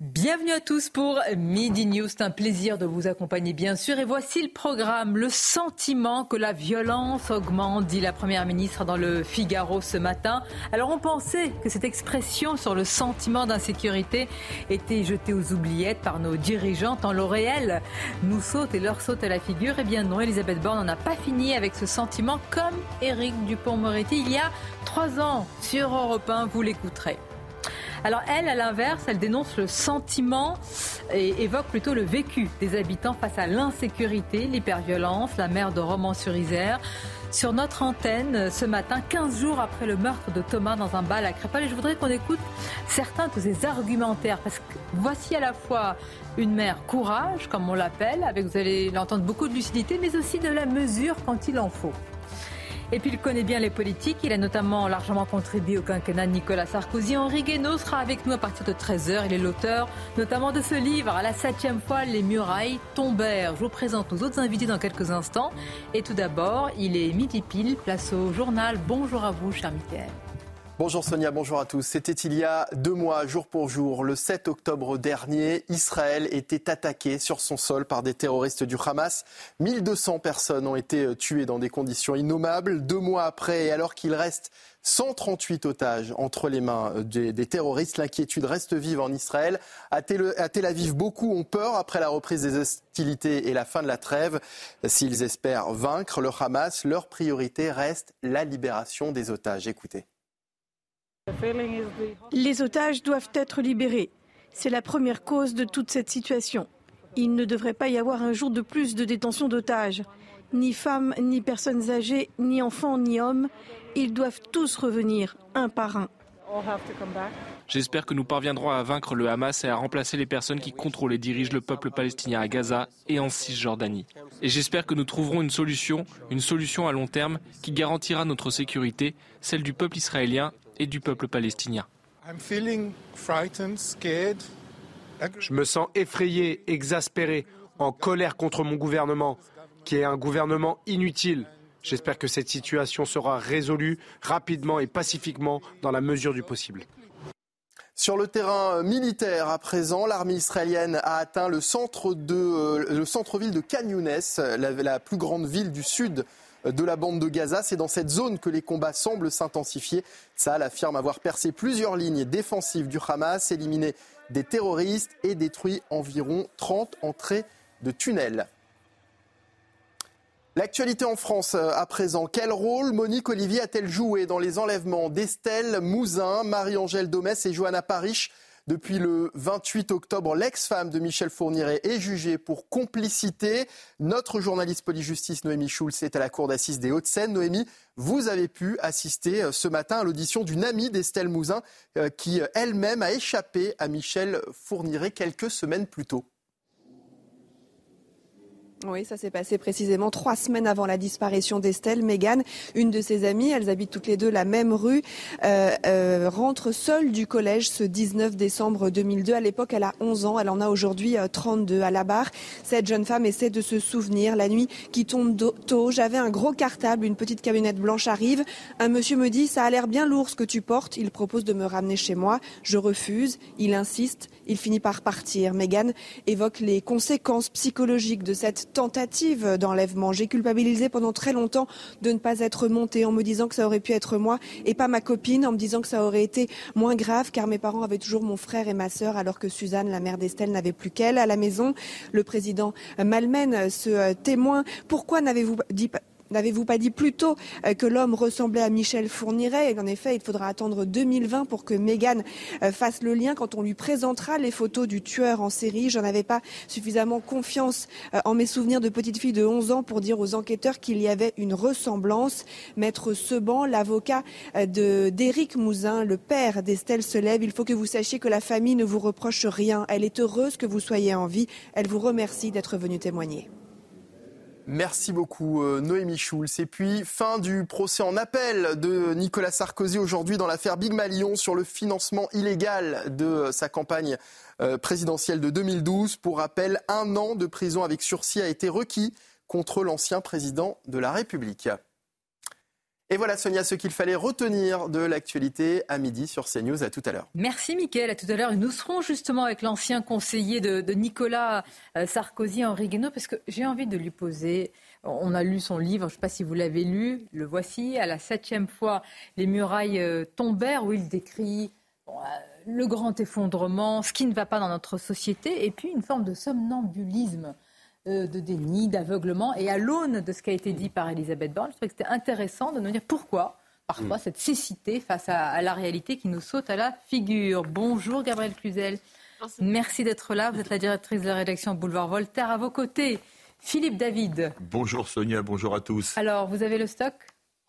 Bienvenue à tous pour Midi News. C'est un plaisir de vous accompagner, bien sûr. Et voici le programme. Le sentiment que la violence augmente, dit la Première ministre dans le Figaro ce matin. Alors, on pensait que cette expression sur le sentiment d'insécurité était jetée aux oubliettes par nos dirigeants, tant le réel nous saute et leur saute à la figure. Eh bien, non, Elisabeth Borne n'en a pas fini avec ce sentiment, comme Éric Dupont-Moretti il y a trois ans sur Europe 1. Vous l'écouterez. Alors elle, à l'inverse, elle dénonce le sentiment et évoque plutôt le vécu des habitants face à l'insécurité, l'hyperviolence, la mer de Romans-sur-Isère sur notre antenne ce matin, 15 jours après le meurtre de Thomas dans un bal à Crépal. Et je voudrais qu'on écoute certains de ces argumentaires, parce que voici à la fois une mère courage, comme on l'appelle, avec, vous allez l'entendre, beaucoup de lucidité, mais aussi de la mesure quand il en faut. Et puis il connaît bien les politiques. Il a notamment largement contribué au quinquennat de Nicolas Sarkozy. Henri Guénaud sera avec nous à partir de 13h. Il est l'auteur notamment de ce livre, à la septième fois, Les murailles tombèrent. Je vous présente nos autres invités dans quelques instants. Et tout d'abord, il est midi pile, place au journal. Bonjour à vous, cher Mickaël. Bonjour Sonia, bonjour à tous. C'était il y a deux mois, jour pour jour, le 7 octobre dernier, Israël était attaqué sur son sol par des terroristes du Hamas. 1200 personnes ont été tuées dans des conditions innommables. Deux mois après, et alors qu'il reste 138 otages entre les mains des, terroristes. L'inquiétude reste vive en Israël. À Tel, à Tel, Aviv, beaucoup ont peur après la reprise des hostilités et la fin de la trêve. S'ils espèrent vaincre le Hamas, leur priorité reste la libération des otages. Écoutez. Les otages doivent être libérés. C'est la première cause de toute cette situation. Il ne devrait pas y avoir un jour de plus de détention d'otages. Ni femmes, ni personnes âgées, ni enfants, ni hommes. Ils doivent tous revenir, un par un. J'espère que nous parviendrons à vaincre le Hamas et à remplacer les personnes qui contrôlent et dirigent le peuple palestinien à Gaza et en Cisjordanie. Et j'espère que nous trouverons une solution, une solution à long terme qui garantira notre sécurité, celle du peuple israélien et du peuple palestinien. Je me sens effrayé, exaspéré, en colère contre mon gouvernement, qui est un gouvernement inutile. J'espère que cette situation sera résolue rapidement et pacifiquement dans la mesure du possible. Sur le terrain militaire, à présent, l'armée israélienne a atteint le centre de euh, le centre-ville de Khan la, plus grande ville du sud de la bande de Gaza. C'est dans cette zone que les combats semblent s'intensifier. Tsahal affirme avoir percé plusieurs lignes défensives du Hamas, éliminé des terroristes et détruit environ 30 entrées de tunnels. L'actualité en France euh, à présent. Quel rôle Monique Olivier a-t-elle joué dans les enlèvements d'Estelle Mouzin, Marie-Angèle Domès et Johanna Parish depuis le 28 octobre, l'ex-femme de Michel Fourniret est jugée pour complicité. Notre journaliste police-justice Noémie Schulz est à la cour d'assises des Hauts-de-Seine. Noémie, vous avez pu assister euh, ce matin à l'audition d'une amie d'Estelle Mouzin euh, qui euh, elle-même a échappé à Michel Fourniret quelques semaines plus tôt. Oui, ça s'est passé précisément trois semaines avant la disparition d'Estelle. Megan, une de ses amies, elles habitent toutes les deux la même rue, euh, euh, rentre seule du collège ce 19 décembre 2002. À l'époque, elle a 11 ans, elle en a aujourd'hui 32 euh, à la barre. Cette jeune femme essaie de se souvenir. La nuit qui tombe tôt, j'avais un gros cartable, une petite camionnette blanche arrive. Un monsieur me dit, ça a l'air bien lourd ce que tu portes. Il propose de me ramener chez moi. Je refuse. Il insiste. Il finit par partir. Megan évoque les conséquences psychologiques de cette tentative d'enlèvement. J'ai culpabilisé pendant très longtemps de ne pas être montée en me disant que ça aurait pu être moi et pas ma copine, en me disant que ça aurait été moins grave car mes parents avaient toujours mon frère et ma sœur alors que Suzanne, la mère d'Estelle, n'avait plus qu'elle à la maison. Le président malmène ce témoin. Pourquoi n'avez-vous dit N'avez-vous pas dit plus tôt euh, que l'homme ressemblait à Michel Fourniret? Et en effet, il faudra attendre 2020 pour que Meghan euh, fasse le lien quand on lui présentera les photos du tueur en série. J'en avais pas suffisamment confiance euh, en mes souvenirs de petite fille de 11 ans pour dire aux enquêteurs qu'il y avait une ressemblance. Maître Seban, l'avocat d'Éric Mouzin, le père d'Estelle se lève. Il faut que vous sachiez que la famille ne vous reproche rien. Elle est heureuse que vous soyez en vie. Elle vous remercie d'être venu témoigner. Merci beaucoup euh, Noémie Schulz. Et puis, fin du procès en appel de Nicolas Sarkozy aujourd'hui dans l'affaire Big Malion sur le financement illégal de sa campagne euh, présidentielle de 2012. Pour rappel, un an de prison avec sursis a été requis contre l'ancien président de la République. Et voilà Sonia ce qu'il fallait retenir de l'actualité à midi sur CNews. À tout à l'heure. Merci Mickaël. À tout à l'heure. Nous serons justement avec l'ancien conseiller de, Nicolas euh, Sarkozy, Henri Guénaud, parce que j'ai envie de lui poser. On a lu son livre, je ne sais pas si vous l'avez lu, le voici, à la septième fois, Les murailles euh, tombèrent, où il décrit euh, le grand effondrement, ce qui ne va pas dans notre société, et puis une forme de somnambulisme de déni, d'aveuglement. Et à l'aune de ce qui a été dit par Elisabeth Borne, je trouvais que c'était intéressant de nous dire pourquoi parfois mm. cette cécité face à, la réalité qui nous saute à la figure. Bonjour Gabrielle Cluzel. Merci d'être là. Vous êtes la directrice de la rédaction Boulevard Voltaire. À vos côtés, Philippe David. Bonjour Sonia, bonjour à tous. Alors, vous avez le stock?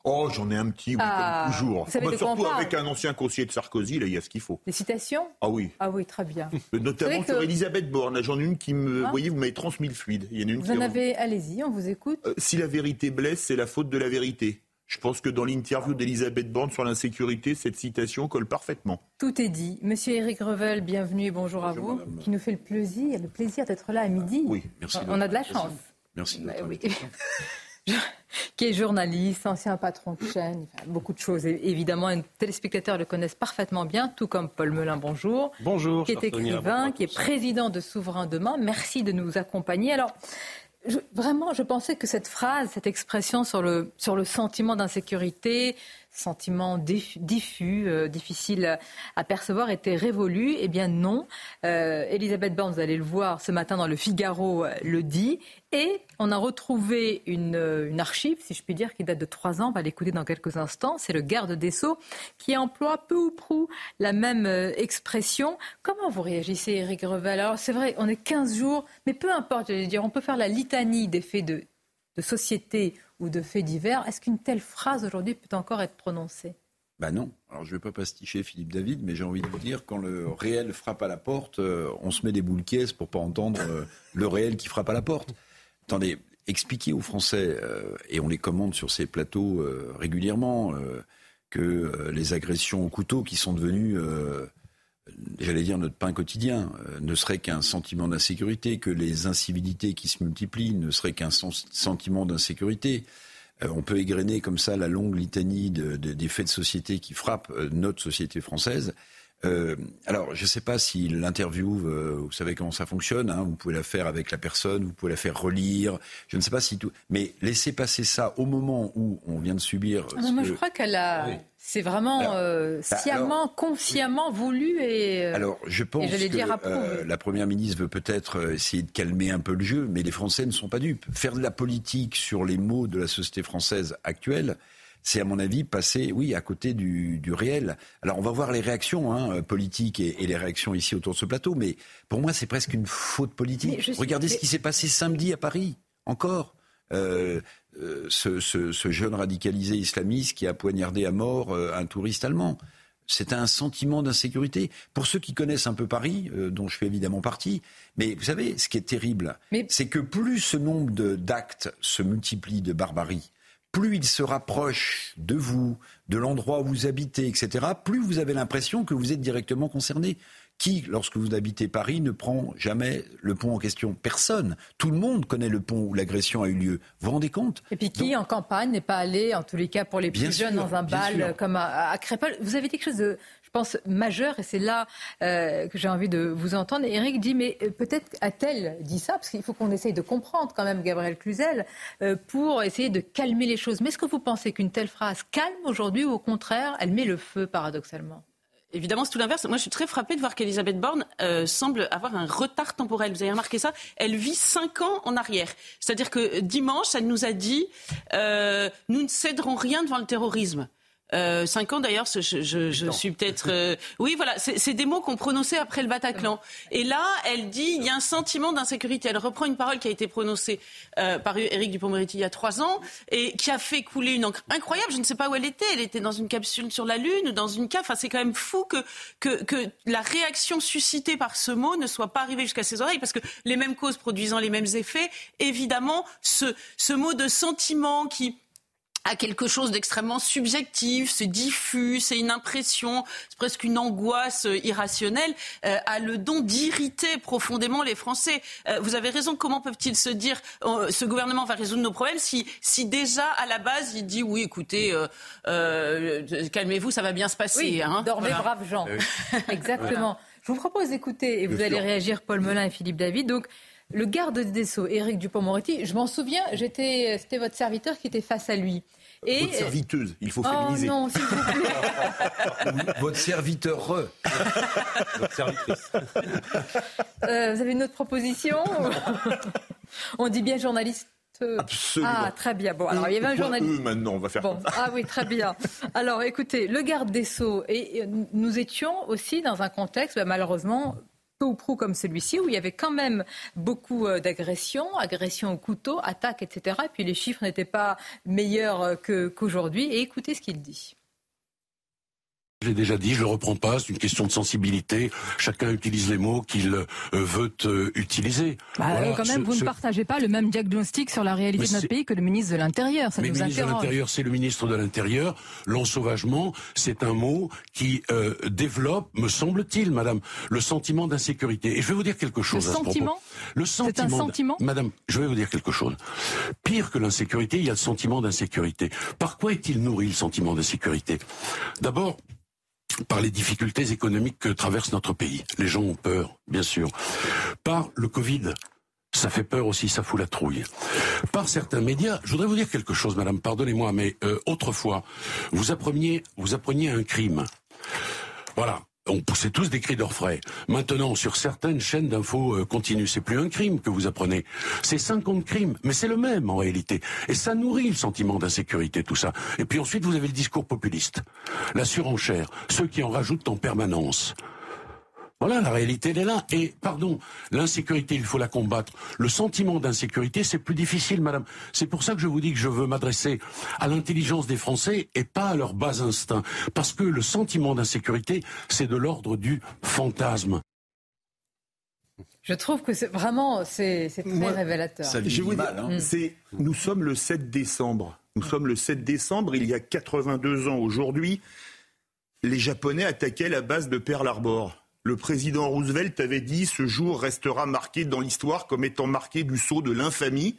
Oh, j'en ai un petit, oui, comme ah, toujours. Vous bah, surtout avec un ancien conseiller de Sarkozy, là, il y a ce qu'il faut. Des citations? Ah oui. Ah oui, très bien. Notamment sur Elisabeth Borne. J'en ai une qui me. Vous ah. voyez, vous m'avez transmis le fluide. Il y en a une vous en avez. Allez-y, on vous écoute. Euh, si la vérité blesse, c'est la faute de la vérité. Je pense que dans l'interview d'Elisabeth Borne sur l'insécurité, cette citation colle parfaitement. Tout est dit. Monsieur Éric Revel, bienvenue et bonjour, à vous, qui nous fait le plaisir, le plaisir d'être là à midi. Oui, merci. On, a de la chance. Merci. Bah qui est journaliste, ancien patron de chaîne, beaucoup de choses. évidemment, les téléspectateurs le connaissent parfaitement bien, tout comme Paul Melun, bonjour. Bonjour. Qui est écrivain, qui est président de Souverain Demain. Merci de nous accompagner. Alors, vraiment, je pensais que cette phrase, cette expression sur le, sur le sentiment d'insécurité, sentiment diffus, euh, difficile à percevoir, était révolu. Eh bien non. Euh, Elisabeth Borne, vous allez le voir ce matin dans le Figaro, euh, le dit. Et on a retrouvé une, archive, si je puis dire, qui date de trois ans. On va l'écouter dans quelques instants. C'est le garde des Sceaux qui emploie peu ou prou la même expression. Comment vous réagissez, Éric Revel Alors c'est vrai, on est 15 jours, mais peu importe, je dire, on peut faire la litanie des faits de, de société ou de faits divers. Est-ce qu'une telle phrase aujourd'hui peut encore être prononcée? Ben non. Alors je ne vais pas pasticher Philippe David, mais j'ai envie de vous dire, quand le réel frappe à la porte, euh, on se met des boules caisses pour pas entendre euh, le réel qui frappe à la porte. Attendez, expliquez aux Français, euh, et on les commande sur ces plateaux régulièrement, que les agressions au couteau qui sont devenues j'allais dire, notre pain quotidien, euh, ne serait qu'un sentiment d'insécurité, que les incivilités qui se multiplient ne seraient qu'un sentiment d'insécurité. Euh, on peut égrener comme ça la longue litanie des faits de société qui frappent euh, notre société française. Alors, je ne sais pas si l'interview, vous savez comment ça fonctionne, hein, vous pouvez la faire avec la personne, vous pouvez la faire relire, je ne sais pas si tout... Mais laissez passer ça au moment où on vient de subir... Ah moi, je crois qu'elle a... C'est vraiment euh, bah, sciemment, consciemment voulu et. alors, je pense que dire la première ministre veut peut-être essayer de calmer un peu le jeu, mais les Français ne sont pas dupes. Faire de la politique sur les mots de la société française actuelle, c'est à mon avis passer, oui, à côté du, réel. Alors on va voir les réactions hein, politiques et, les réactions ici autour de ce plateau, mais pour moi c'est presque une faute politique. Regardez ce qui s'est passé samedi à Paris, encore. Euh, euh, ce, jeune radicalisé islamiste qui a poignardé à mort euh, un touriste allemand. C'est un sentiment d'insécurité. Pour ceux qui connaissent un peu Paris, dont je fais évidemment partie, mais vous savez, ce qui est terrible, c'est que plus ce nombre d'actes se multiplie de barbarie, plus il se rapproche de vous, de l'endroit où vous habitez, etc., plus vous avez l'impression que vous êtes directement concerné. Qui, lorsque vous habitez Paris, ne prend jamais le pont en question? Personne. Tout le monde connaît le pont où l'agression a eu lieu. Vous vous rendez compte? Et puis qui, en campagne, n'est pas allé, en tous les cas pour les plus jeunes, dans un bal comme à, à Crépole? Vous avez quelque chose de pense, majeur, et c'est là euh, que j'ai envie de vous entendre. Eric dit, mais euh, peut-être a-t-elle dit ça, parce qu'il faut qu'on essaye de comprendre quand même Gabriel Cluzel, euh, pour essayer de calmer les choses. Mais est-ce que vous pensez qu'une telle phrase calme aujourd'hui, ou au contraire, elle met le feu, paradoxalement? Évidemment, c'est tout l'inverse. Moi, je suis très frappée de voir qu'Elisabeth Borne semble avoir un retard temporel. Vous avez remarqué ça? Elle vit cinq ans en arrière. C'est-à-dire que dimanche, elle nous a dit nous ne céderons rien devant le terrorisme. Euh, cinq ans d'ailleurs, je, je, suis peut-être. Euh, oui, voilà, c'est des mots qu'on prononçait après le Bataclan. Et là, elle dit il y a un sentiment d'insécurité. Elle reprend une parole qui a été prononcée euh, par Éric Dupond-Moretti il y a trois ans et qui a fait couler une encre incroyable. Je ne sais pas où elle était. Elle était dans une capsule sur la Lune dans une cave. Enfin, c'est quand même fou que, que, que la réaction suscitée par ce mot ne soit pas arrivée jusqu'à ses oreilles parce que les mêmes causes produisant les mêmes effets, évidemment, ce, ce mot de sentiment qui à quelque chose d'extrêmement subjectif, c'est diffus, c'est une impression, c'est presque une angoisse euh, irrationnelle, euh, a le don d'irriter profondément les Français. Euh, vous avez raison, comment peuvent-ils se dire ce gouvernement va résoudre nos problèmes si, si déjà à la base il dit oui, écoutez, calmez-vous, ça va bien se passer. Oui, hein, dormez braves gens. Exactement. Je vous propose d'écouter, et vous allez réagir, Paul Melun et Philippe David. Donc, le garde des Sceaux, Éric Dupont-Moretti, je m'en souviens, j'étais, c'était votre serviteur qui était face à lui. Et... Votre serviteuse, il faut oh féminiser. non, s'il vous plaît. Votre serviteur. Votre servitrice. Euh, vous avez une autre proposition? On dit bien journaliste Absolument. Ah, très bien. Bon, alors il y avait un journaliste. maintenant, on va faire bon. Ah oui, très bien. Alors écoutez, le garde des Sceaux, et nous étions aussi dans un contexte, bah, malheureusement, peu ou prou comme celui-ci, où il y avait quand même beaucoup euh, d'agressions, agressions au couteau, attaques, etc. Et puis les chiffres n'étaient pas meilleurs euh, qu'aujourd'hui. Et écoutez ce qu'il dit. Je l'ai déjà dit, je le reprends pas, c'est une question de sensibilité. Chacun utilise les mots qu'il euh, veut euh, utiliser. Bah, quand même, vous ne partagez pas le même diagnostic sur la réalité de notre pays que le ministre de l'Intérieur. Ça Mais le ministre de l'Intérieur, c'est le ministre de l'Intérieur. L'ensauvagement, c'est un mot qui euh, développe, me semble-t-il, madame, le sentiment d'insécurité. Et je vais vous dire quelque chose le à sentiment? Le sentiment. un sentiment? Madame, je vais vous dire quelque chose. Pire que l'insécurité, il y a le sentiment d'insécurité. Par quoi est-il nourri, le sentiment d'insécurité? D'abord, par les difficultés économiques que traverse notre pays. Les gens ont peur, bien sûr. Par le Covid. Ça fait peur aussi, ça fout la trouille. Par certains médias, je voudrais vous dire quelque chose, madame, pardonnez-moi, mais euh, autrefois, vous appreniez, vous appreniez un crime. Voilà on poussait tous des cris d'orfraie. Maintenant, sur certaines chaînes d'infos euh, continues, c'est plus un crime que vous apprenez. C'est 50 crimes, mais c'est le même en réalité. Et ça nourrit le sentiment d'insécurité, tout ça. Et puis ensuite, vous avez le discours populiste, la surenchère, ceux qui en rajoutent en permanence. Voilà, la réalité, elle est là. Et, pardon, l'insécurité, il faut la combattre. Le sentiment d'insécurité, c'est plus difficile, madame. C'est pour ça que je vous dis que je veux m'adresser à l'intelligence des Français et pas à leur bas instinct. Parce que le sentiment d'insécurité, c'est de l'ordre du fantasme. Je trouve que c'est vraiment c'est très révélateur. je vous hein. c'est nous sommes le 7 décembre. Nous sommes le 7 décembre, il y a 82 ans aujourd'hui, les Japonais attaquaient la base de Pearl Harbor le président Roosevelt avait dit ce jour restera marqué dans l'histoire comme étant marqué du sceau de l'infamie.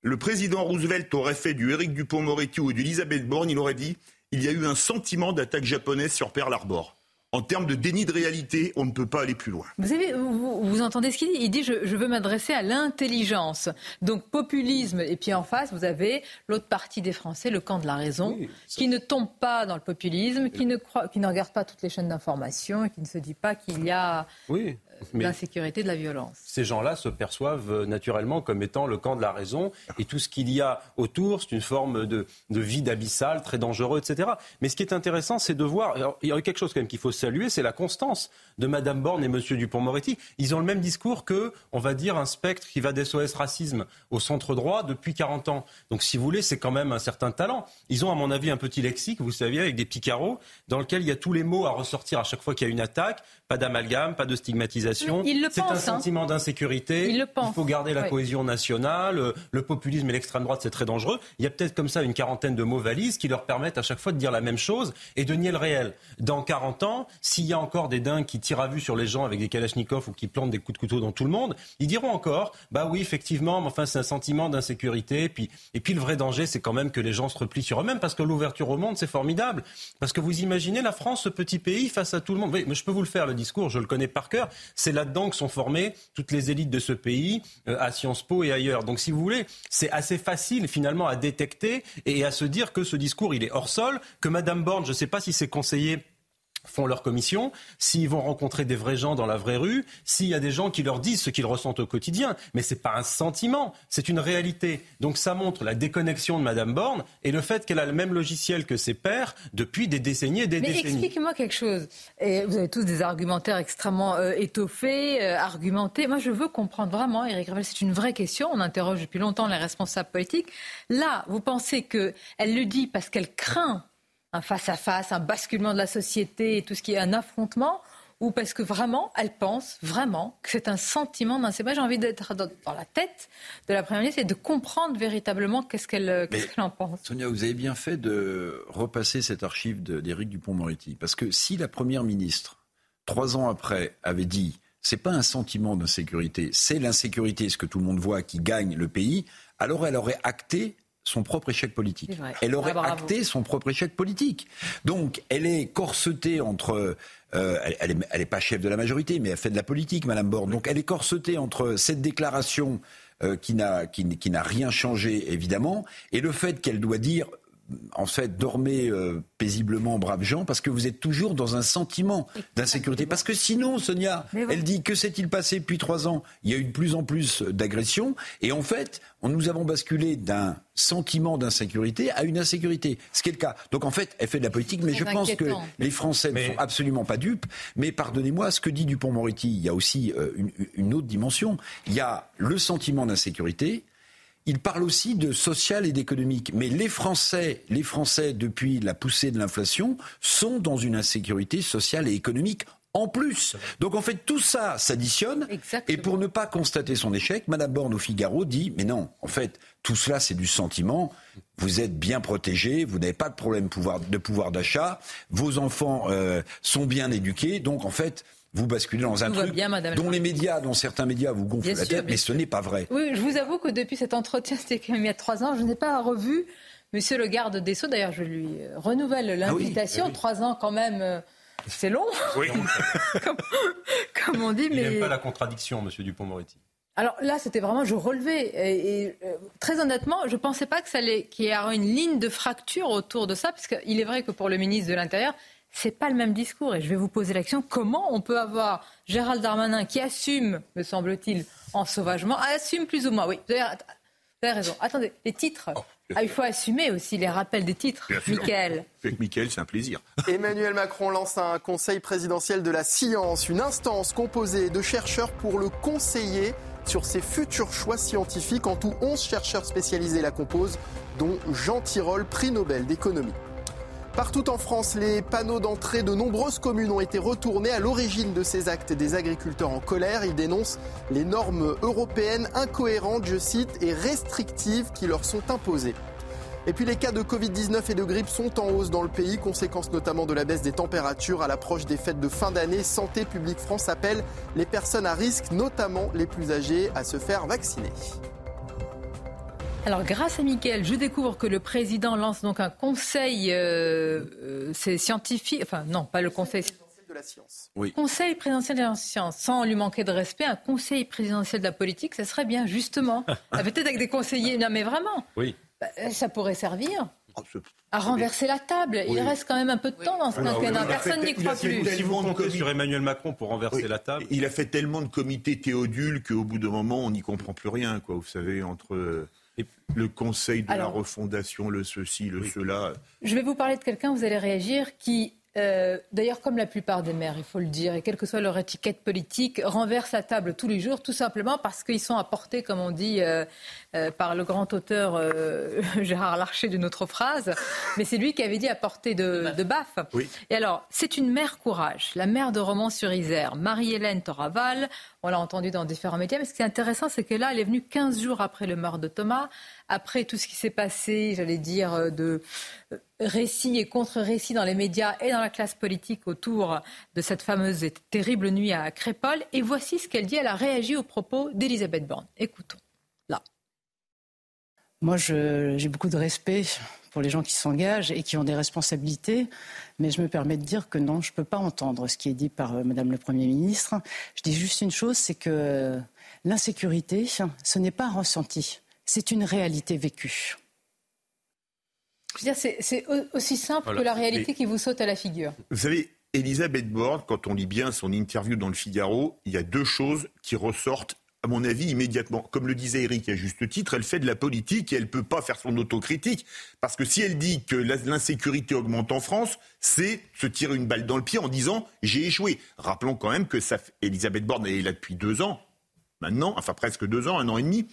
Le président Roosevelt aurait fait du Éric Dupont-Moretti ou d'Elisabeth Borne, il aurait dit il y a eu un sentiment d'attaque japonaise sur Pearl Harbor en termes de déni de réalité, on ne peut pas aller plus loin. Vous, avez, vous, entendez ce qu'il dit Il dit je, veux m'adresser à l'intelligence. Donc populisme, et puis en face, vous avez l'autre partie des Français, le camp de la raison, qui ne tombe pas dans le populisme, qui ne, croit, qui ne regarde pas toutes les chaînes d'information, et qui ne se dit pas qu'il y a oui l'insécurité, de la violence. Ces gens-là se perçoivent euh, naturellement comme étant le camp de la raison et tout ce qu'il y a autour, c'est une forme de, de vide abyssal, très dangereux, etc. Mais ce qui est intéressant, c'est de voir. il y a quelque chose quand même qu'il faut saluer, c'est la constance de Mme Borne et M. Dupont-Moretti. Ils ont le même discours que, on va dire, un spectre qui va d'SOS racisme au centre droit depuis 40 ans. Donc, si vous voulez, c'est quand même un certain talent. Ils ont, à mon avis, un petit lexique, vous savez, avec des petits carreaux, dans lequel il y a tous les mots à ressortir à chaque fois qu'il y a une attaque. Pas d'amalgame, pas de stigmatisation c'est un hein. sentiment d'insécurité. Il, faut garder la cohésion nationale. Le populisme et l'extrême droite, c'est très dangereux. Il y a peut-être comme ça une quarantaine de mots valises qui leur permettent à chaque fois de dire la même chose et de nier le réel. Dans 40 ans, s'il y a encore des dingues qui tirent à vue sur les gens avec des kalachnikovs ou qui plantent des coups de couteau dans tout le monde, ils diront encore, bah oui, effectivement, mais enfin, c'est un sentiment d'insécurité. Et puis, et puis le vrai danger, c'est quand même que les gens se replient sur eux-mêmes parce que l'ouverture au monde, c'est formidable. Parce que vous imaginez la France, ce petit pays, face à tout le monde. Oui, mais je peux vous le faire, le discours, je le connais par cœur. C'est là-dedans que sont formées toutes les élites de ce pays, euh, à Sciences Po et ailleurs. Donc, si vous voulez, c'est assez facile finalement à détecter et à se dire que ce discours, il est hors sol, que Madame Borne, je ne sais pas si c'est conseillé font leur commission, s'ils vont rencontrer des vrais gens dans la vraie rue, s'il y a des gens qui leur disent ce qu'ils ressentent au quotidien. Mais ce n'est pas un sentiment, c'est une réalité. Donc ça montre la déconnexion de Madame Borne et le fait qu'elle a le même logiciel que ses pères depuis des décennies et des Mais décennies. Expliquez-moi quelque chose. Et vous avez tous des argumentaires extrêmement euh, étoffés, euh, argumentés. Moi, je veux comprendre vraiment, Eric Revel, c'est une vraie question. On interroge depuis longtemps les responsables politiques. Là, vous pensez qu'elle le dit parce qu'elle craint un face-à-face, un basculement de la société et tout ce qui est un affrontement ou parce que vraiment, elle pense vraiment que c'est un sentiment d'insécurité. J'ai envie d'être dans, la tête de la Première ministre et de comprendre véritablement qu'est-ce qu'elle en pense. Sonia, vous avez bien fait de repasser cette archive d'Éric Dupont-Moretti. Parce que si la Première ministre, trois ans après, avait dit c'est pas un sentiment d'insécurité, c'est l'insécurité, ce que tout le monde voit, qui gagne le pays, alors elle aurait acté son propre échec politique. Elle aurait ah, acté son propre échec politique. Donc, elle est corsetée entre. Euh, elle n'est pas chef de la majorité, mais elle fait de la politique, Madame Borne. Donc, elle est corsetée entre cette déclaration euh, qui n'a qui, qui rien changé, évidemment, et le fait qu'elle doit dire en fait, dormez euh, paisiblement, braves gens, parce que vous êtes toujours dans un sentiment d'insécurité. Parce que sinon, Sonia, elle dit que s'est-il passé depuis trois ans? Il y a eu de plus en plus d'agressions, et en fait, nous avons basculé d'un sentiment d'insécurité à une insécurité, ce qui est le cas. Donc en fait, elle fait de la politique, mais je pense que les Français ne sont absolument pas dupes. Mais pardonnez-moi, ce que dit Dupont-Moretti, il y a aussi euh, une autre dimension. Il y a le sentiment d'insécurité il parle aussi de social et d'économique. Mais les Français, les Français, depuis la poussée de l'inflation, sont dans une insécurité sociale et économique en plus. Donc en fait, tout ça s'additionne. Et pour ne pas constater son échec, Madame Borne au Figaro dit, mais non, en fait, tout cela, c'est du sentiment. Vous êtes bien protégé, vous n'avez pas de problème de pouvoir d'achat, vos enfants euh, sont bien éduqués. Donc en fait, vous basculez dans un truc dont les médias, dont certains médias vous gonflent la tête, mais, ce n'est pas vrai. Oui, je vous avoue que depuis cet entretien, c'était quand même il y a trois ans, je n'ai pas revu Monsieur le garde des Sceaux. D'ailleurs, je lui renouvelle ah l'invitation. Ah trois ans quand même. Euh, c'est long, oui. comme, on dit. Il mais... pas la contradiction, Monsieur Dupont-Moretti. Alors là, c'était vraiment, je relevais. Et, euh, très honnêtement, je ne pensais pas qu'il y ait une ligne de fracture autour de ça, parce qu'il est vrai que pour le ministre de l'Intérieur, c'est pas le même discours. Et je vais vous poser la question comment on peut avoir Gérald Darmanin qui assume, me semble-t-il, en sauvagement, assume plus ou moins. Oui, vous avez, raison. Attendez, les titres. Oh, ah, il faut assumer aussi les rappels des titres. Michael. Avec Michael, c'est un plaisir. Emmanuel Macron lance un conseil présidentiel de la science, une instance composée de chercheurs pour le conseiller sur ses futurs choix scientifiques. En tout, 11 chercheurs spécialisés la composent, dont Jean Tirole, prix Nobel d'économie. Partout en France, les panneaux d'entrée de nombreuses communes ont été retournés à l'origine de ces actes des agriculteurs en colère. Ils dénoncent les normes européennes incohérentes, je cite, et restrictives qui leur sont imposées. Et puis les cas de Covid-19 et de grippe sont en hausse dans le pays, conséquence notamment de la baisse des températures à l'approche des fêtes de fin d'année. Santé publique France appelle les personnes à risque, notamment les plus âgées, à se faire vacciner. Alors, grâce à Mickaël, je découvre que le président lance donc un conseil euh, euh c'est scientifique, enfin non, pas le conseil de la science. Oui. Conseil présidentiel de la science, sans lui manquer de respect, un conseil présidentiel de la politique, ça serait bien, justement. Peut-être avec des conseillers, non mais vraiment. Oui. Bah, ça pourrait servir. Oh, à renverser la table. Il reste quand même un peu de temps dans ce quinquennat. Personne n'y croit plus. Si vous comptez sur Emmanuel Macron pour renverser la table. Il a fait tellement de comités théodules qu'au bout d'un moment, on n'y comprend plus rien. Quoi. Vous savez, entre le conseil de la refondation, le ceci, le cela. Je vais vous parler de quelqu'un, vous allez réagir, qui euh, d'ailleurs, comme la plupart des maires, il faut le dire, et quelle que soit leur étiquette politique, renversent la table tous les jours, tout simplement parce qu'ils sont apportés, comme on dit, euh, euh, par le grand auteur Gérard Larcher d'une autre phrase. Mais c'est lui qui avait dit apporter de, de baffe. Et alors, c'est une mère courage, la mère de Romans-sur-Isère, Marie-Hélène Toraval. On l'a entendu dans différents médias. Mais ce qui est intéressant, c'est que là, elle est venue 15 jours après le meurtre de Thomas après tout ce qui s'est passé, j'allais dire, de euh, récits et contre-récits dans les médias et dans la classe politique autour de cette fameuse et terrible nuit à Crépole. Et voici ce qu'elle dit. Elle a réagi aux propos d'Elisabeth Borne. Écoutons. Là. Moi, j'ai beaucoup de respect pour les gens qui s'engagent et qui ont des responsabilités, mais je me permets de dire que non, je ne peux pas entendre ce qui est dit par euh, Madame le Premier ministre. Je dis juste une chose, c'est que l'insécurité, ce n'est pas ressenti c'est une réalité vécue. Je veux dire, c'est aussi simple que la réalité qui vous saute à la figure. Vous savez, Elisabeth Borne, quand on lit bien son interview dans le Figaro, il y a deux choses qui ressortent à mon avis, immédiatement. Comme le disait Eric à juste titre, elle fait de la politique et elle ne peut pas faire son autocritique. Parce que si elle dit que l'insécurité augmente en France, c'est se tirer une balle dans le pied en disant j'ai échoué. Rappelons quand même que ça, Elisabeth Borne est là depuis deux ans, maintenant, enfin presque deux ans, un an et demi.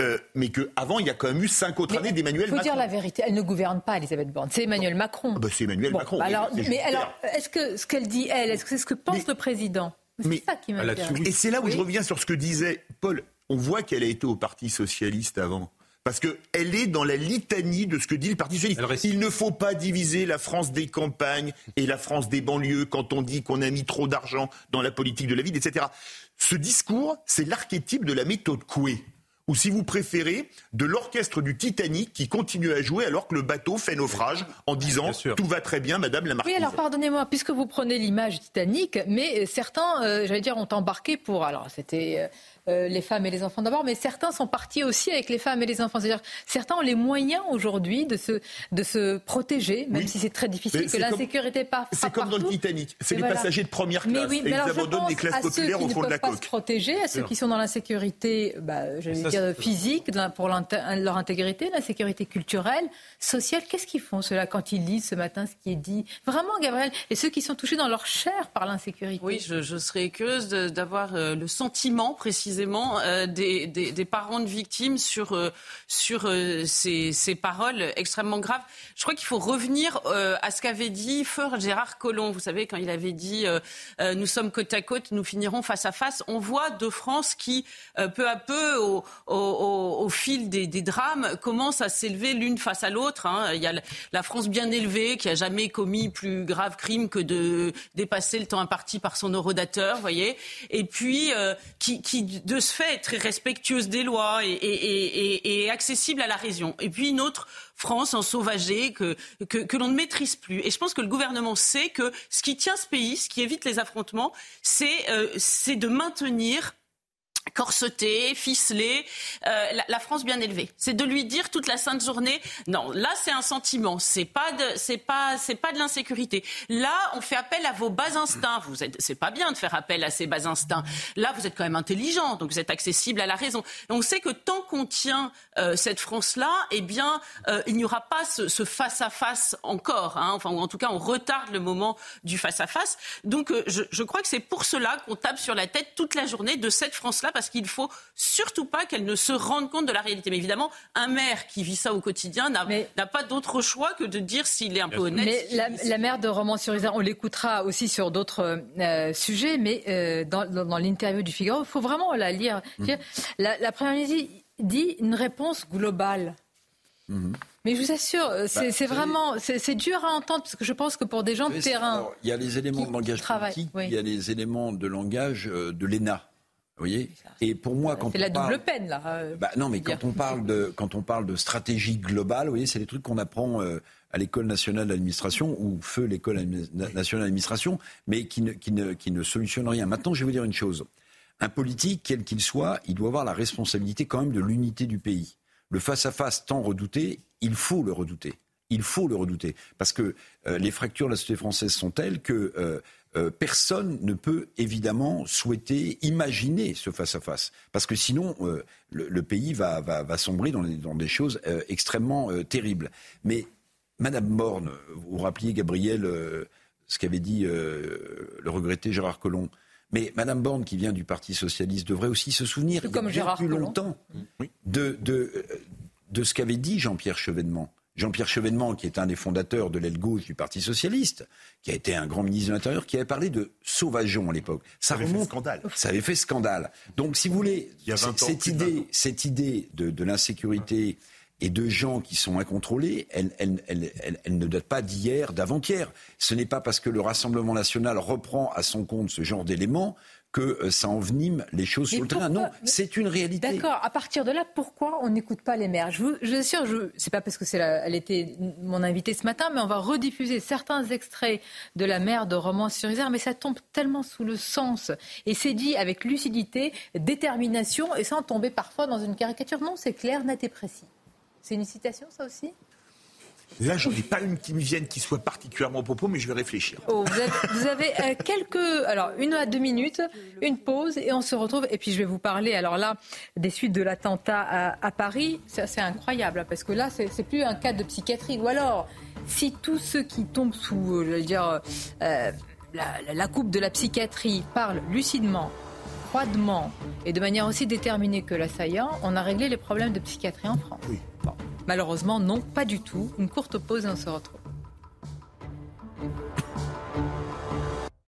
Euh, mais qu'avant, il y a quand même eu cinq autres années d'Emmanuel Macron. Il faut dire la vérité, elle ne gouverne pas, Elisabeth Borne. C'est Emmanuel Macron. Ah bah, c'est Emmanuel Macron. alors, mais alors, est-ce que ce qu'elle dit, elle, est-ce que c'est ce que pense le président C'est ça qui m'intéresse. Et c'est là où je reviens sur ce que disait Paul. On voit qu'elle a été au Parti Socialiste avant. Parce qu'elle est dans la litanie de ce que dit le Parti socialiste. Il ne faut pas diviser la France des campagnes et la France des banlieues quand on dit qu'on a mis trop d'argent dans la politique de la ville, etc. Ce discours, c'est l'archétype de la méthode Coué ou si vous préférez, de l'orchestre du Titanic qui continue à jouer alors que le bateau fait naufrage en disant tout va très bien, Madame la Marquise. Oui, alors pardonnez-moi, puisque vous prenez l'image Titanic, mais certains, euh, j'allais dire, ont embarqué pour. Alors c'était euh, les femmes et les enfants d'abord, mais certains sont partis aussi avec les femmes et les enfants. C'est-à-dire certains ont les moyens aujourd'hui de se, de se protéger, même si c'est très difficile, que l'insécurité pas C'est comme dans le Titanic, c'est les passagers de première classe. et ils abandonnent les classes populaires au fond de la coque. se protéger, à ceux qui sont dans l'insécurité, bah, je vais dire physique, pour leur intégrité, l'insécurité culturelle, sociale. Qu'est-ce qu'ils font ceux-là quand ils lisent ce matin ce qui est dit? Vraiment, Gabriel, et ceux qui sont touchés dans leur chair par l'insécurité. Oui, je, je serais curieuse d'avoir euh, le sentiment précisément euh, des, parents de victimes sur, euh, sur euh, ces, paroles extrêmement graves. Je crois qu'il faut revenir à ce qu'avait dit Feur Gérard Collomb. Vous savez, quand il avait dit Nous sommes côte à côte, nous finirons face à face. On voit deux France qui, peu à peu, au, fil des, drames, commencent à s'élever l'une face à l'autre. Hein. Il y a la France bien élevée qui a jamais commis plus grave crime que de dépasser le temps imparti par son eurodateur, voyez. Et puis qui de ce fait, très respectueuse des lois et, accessible à la raison. Et puis une autre France ensauvagée que, que, que l'on ne maîtrise plus. Et je pense que le gouvernement sait que ce qui tient ce pays, ce qui évite les affrontements, c'est euh, de maintenir corseté, ficelé, euh, la, France bien élevée. C'est de lui dire toute la sainte journée, non, là c'est un sentiment, c'est pas de, c'est pas, c'est pas de l'insécurité. Là, on fait appel à vos bas instincts. Vous êtes, c'est pas bien de faire appel à ces bas instincts. Là, vous êtes quand même intelligent, donc vous êtes accessible à la raison. Et on sait que tant qu'on tient euh, cette France-là, eh bien, euh, il n'y aura pas ce face à face encore. Hein, enfin, ou en tout cas, on retarde le moment du face à face. Donc, je, je crois que c'est pour cela qu'on tape sur la tête toute la journée de cette France-là parce qu'il faut surtout pas qu'elle ne se rende compte de la réalité. Mais évidemment, un maire qui vit ça au quotidien n'a pas d'autre choix que de dire s'il est un peu honnête. Mais la, la, maire de Romans-sur-Isère, on l'écoutera aussi sur d'autres euh, sujets, mais euh, dans, l'interview du Figaro, il faut vraiment la lire. Mmh. La, première ministre dit une réponse globale. Mmh. Mais je vous assure, euh, bah, c'est vraiment, c'est dur à entendre parce que je pense que pour des gens de terrain, il y a les éléments de langage politique, il y a les éléments de langage de l'ENA voyez Et pour moi, quand c'est la double peine là. Euh, bah, non, mais quand on parle de quand on parle de stratégie globale, vous voyez, c'est les trucs qu'on apprend euh, à l'école nationale d'administration ou feu l'école nationale d'administration, mais qui ne, qui ne qui ne solutionne rien. Maintenant, je vais vous dire une chose. Un politique, quel qu'il soit, il doit avoir la responsabilité quand même de l'unité du pays. Le face à face tant redouté, il faut le redouter. Il faut le redouter parce que euh, les fractures de la société française sont telles que euh, personne ne peut évidemment souhaiter imaginer ce face-à-face. Parce que sinon, euh, le, pays va, sombrer dans, des choses euh, extrêmement terribles. Mais Madame Borne, vous rappeliez, Gabriel, ce qu'avait dit le regretté Gérard Collomb. Mais Madame Borne, qui vient du Parti socialiste, devrait aussi se souvenir, il y a plus longtemps, de, de ce qu'avait dit Jean-Pierre Chevènement. Jean-Pierre Chevènement, qui est un des fondateurs de l'aile gauche du Parti socialiste, qui a été un grand ministre de l'Intérieur, qui avait parlé de sauvageon à l'époque. Ça, avait fait scandale. Ça avait fait scandale. Donc, si vous voulez, cette, idée, cette idée de, l'insécurité et de gens qui sont incontrôlés, elle, ne date pas d'hier, d'avant-hier. Ce n'est pas parce que le Rassemblement national reprend à son compte ce genre d'éléments que euh, ça envenime les choses sur le terrain. Non, c'est une réalité. D'accord. À partir de là, pourquoi on n'écoute pas les maires? Je vous assure, je, c'est pas parce que c'est elle était mon invitée ce matin, mais on va rediffuser certains extraits de la maire de Romans-sur-Isère, mais ça tombe tellement sous le sens et c'est dit avec lucidité, détermination et sans tomber parfois dans une caricature. Non, c'est clair, net et précis. C'est une citation, ça aussi? Là, j'en ai pas une qui me vienne qui soit particulièrement au propos, mais je vais réfléchir. Oh, vous avez, euh, quelques, alors une à deux minutes, une pause et on se retrouve. Et puis je vais vous parler, alors là, des suites de l'attentat à, Paris. C'est incroyable parce que là, c'est plus un cas de psychiatrie. Ou alors, si tous ceux qui tombent sous, euh, je veux dire, euh, la, la coupe de la psychiatrie parlent lucidement, froidement et de manière aussi déterminée que l'assaillant, on a réglé les problèmes de psychiatrie en France. Oui. Malheureusement, non, pas du tout. Une courte pause et on se retrouve.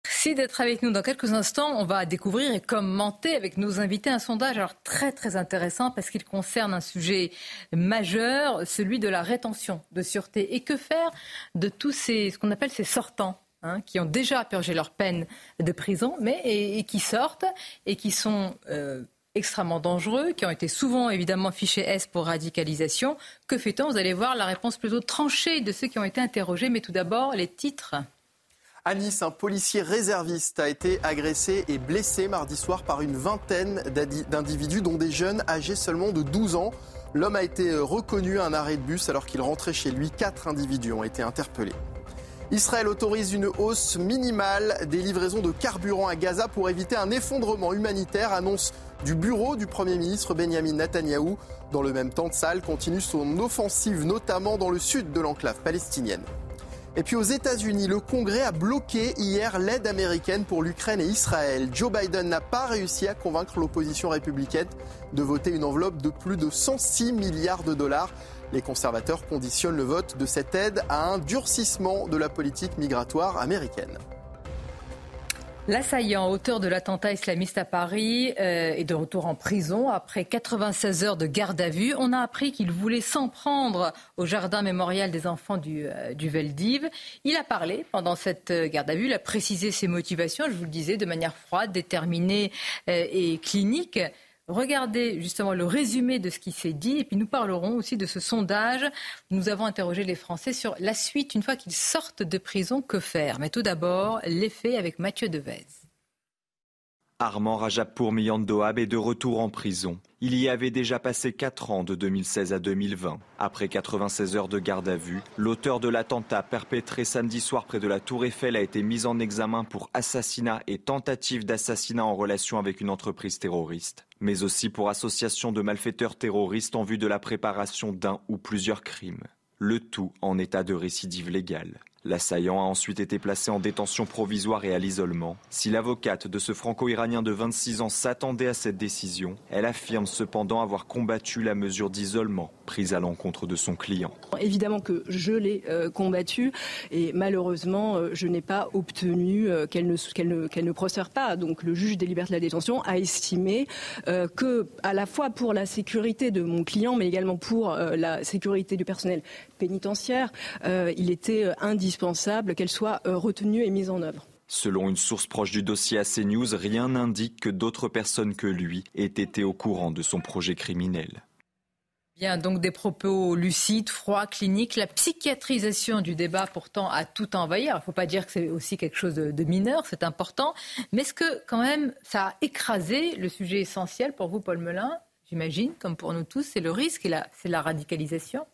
Merci d'être avec nous. Dans quelques instants, on va découvrir et commenter avec nos invités un sondage très très intéressant parce qu'il concerne un sujet majeur, celui de la rétention de sûreté. Et que faire de tous ces, ce qu'on appelle ces sortants Hein, qui ont déjà purgé leur peine de prison, mais et, qui sortent et qui sont euh, extrêmement dangereux, qui ont été souvent évidemment fichés S pour radicalisation. Que fait-on? Vous allez voir la réponse plutôt tranchée de ceux qui ont été interrogés, mais tout d'abord les titres. À Nice, un policier réserviste a été agressé et blessé mardi soir par une vingtaine d'individus, dont des jeunes âgés seulement de 12 ans. L'homme a été reconnu à un arrêt de bus alors qu'il rentrait chez lui. Quatre individus ont été interpellés. Israël autorise une hausse minimale des livraisons de carburant à Gaza pour éviter un effondrement humanitaire, annonce du bureau du Premier ministre Benjamin Netanyahou. Dans le même temps, Tsal continue son offensive, notamment dans le sud de l'enclave palestinienne. Et puis aux États-Unis, le Congrès a bloqué hier l'aide américaine pour l'Ukraine et Israël. Joe Biden n'a pas réussi à convaincre l'opposition républicaine de voter une enveloppe de plus de 106 milliards de dollars. Les conservateurs conditionnent le vote de cette aide à un durcissement de la politique migratoire américaine. L'assaillant, auteur de l'attentat islamiste à Paris, euh, est de retour en prison après 96 heures de garde à vue. On a appris qu'il voulait s'en prendre au jardin mémorial des enfants du, euh, du Veldiv. Il a parlé pendant cette euh, garde à vue, il a précisé ses motivations, je vous le disais, de manière froide, déterminée et clinique. Regardez justement le résumé de ce qui s'est dit et puis nous parlerons aussi de ce sondage. Nous avons interrogé les Français sur la suite une fois qu'ils sortent de prison, que faire? Mais tout d'abord, l'effet avec Mathieu Devez. Armand Rajapour Miyandoab est de retour en prison. Il y avait déjà passé 4 ans de 2016 à 2020. Après 96 heures de garde à vue, l'auteur de l'attentat perpétré samedi soir près de la Tour Eiffel a été mis en examen pour assassinat et tentative d'assassinat en relation avec une entreprise terroriste, mais aussi pour association de malfaiteurs terroristes en vue de la préparation d'un ou plusieurs crimes. Le tout en état de récidive légale. L'assaillant a ensuite été placé en détention provisoire et à l'isolement. Si l'avocate de ce franco-iranien de 26 ans s'attendait à cette décision, elle affirme cependant avoir combattu la mesure d'isolement prise à l'encontre de son client. Évidemment que je l'ai euh, combattu et malheureusement euh, je n'ai pas obtenu euh, qu'elle ne, prospère pas. Donc le juge des libertés de la détention a estimé que à la fois pour la sécurité de mon client mais également pour la sécurité du personnel pénitentiaire, il était indispensable indispensable qu'elle soit euh, retenue et mise en œuvre. Selon une source proche du dossier à CNews, rien n'indique que d'autres personnes que lui aient été au courant de son projet criminel. Bien, donc des propos lucides, froids, cliniques. La psychiatrisation du débat, pourtant, a tout envahi. Il ne faut pas dire que c'est aussi quelque chose de, mineur, c'est important. Mais est-ce que, quand même, ça a écrasé le sujet essentiel pour vous, Paul Melun? J'imagine, comme pour nous tous, c'est le risque et c'est la radicalisation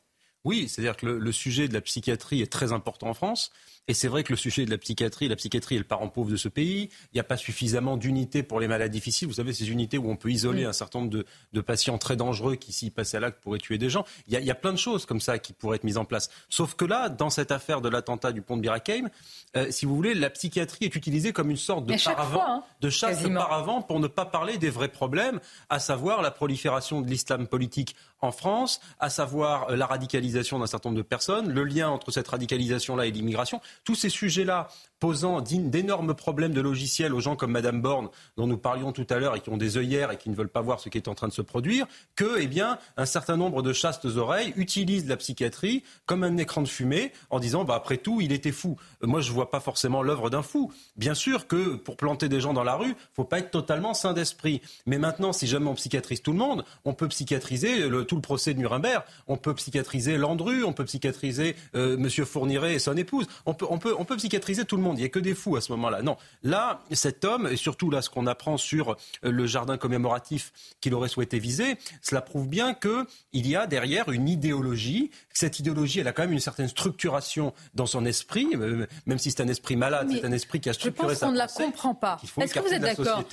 oui, c'est-à-dire que le, sujet de la psychiatrie est très important en France. Et c'est vrai que le sujet de la psychiatrie, la psychiatrie est le parent pauvre de ce pays. Il n'y a pas suffisamment d'unités pour les malades difficiles. Vous savez, ces unités où on peut isoler un certain nombre de, patients très dangereux qui, s'y passaient à l'acte, pourraient tuer des gens. Il y, a, plein de choses comme ça qui pourraient être mises en place. Sauf que là, dans cette affaire de l'attentat du pont de Birakeim, euh, si vous voulez, la psychiatrie est utilisée comme une sorte de paravent, hein, de chasse de paravent pour ne pas parler des vrais problèmes, à savoir la prolifération de l'islam politique en France, à savoir euh, la radicalisation d'un certain nombre de personnes, le lien entre cette radicalisation-là et l'immigration. Tous ces sujets-là posant d'énormes problèmes de logiciel aux gens comme Madame Borne, dont nous parlions tout à l'heure, et qui ont des œillères et qui ne veulent pas voir ce qui est en train de se produire, que, eh bien, un certain nombre de chastes oreilles utilisent la psychiatrie comme un écran de fumée en disant, bah, après tout, il était fou. Euh, moi, je vois pas forcément l'œuvre d'un fou. Bien sûr que pour planter des gens dans la rue, faut pas être totalement sain d'esprit. Mais maintenant, si jamais on psychiatrise tout le monde, on peut psychiatriser tout le procès de Nuremberg, on peut psychiatriser Landru, on peut psychiatriser euh, Monsieur Fourniret et son épouse, on peut, on peut, on peut psychiatriser tout le monde. Il n'y a que des fous à ce moment-là. Non. Là, cet homme, et surtout là, ce qu'on apprend sur euh, le jardin commémoratif qu'il aurait souhaité viser, cela prouve bien qu'il y a derrière une idéologie. Cette idéologie, elle a quand même une certaine structuration dans son esprit, euh, même si c'est un esprit malade, c'est un esprit qui a structuré Je pense qu'on ne la comprend pas. Est-ce que vous êtes d'accord.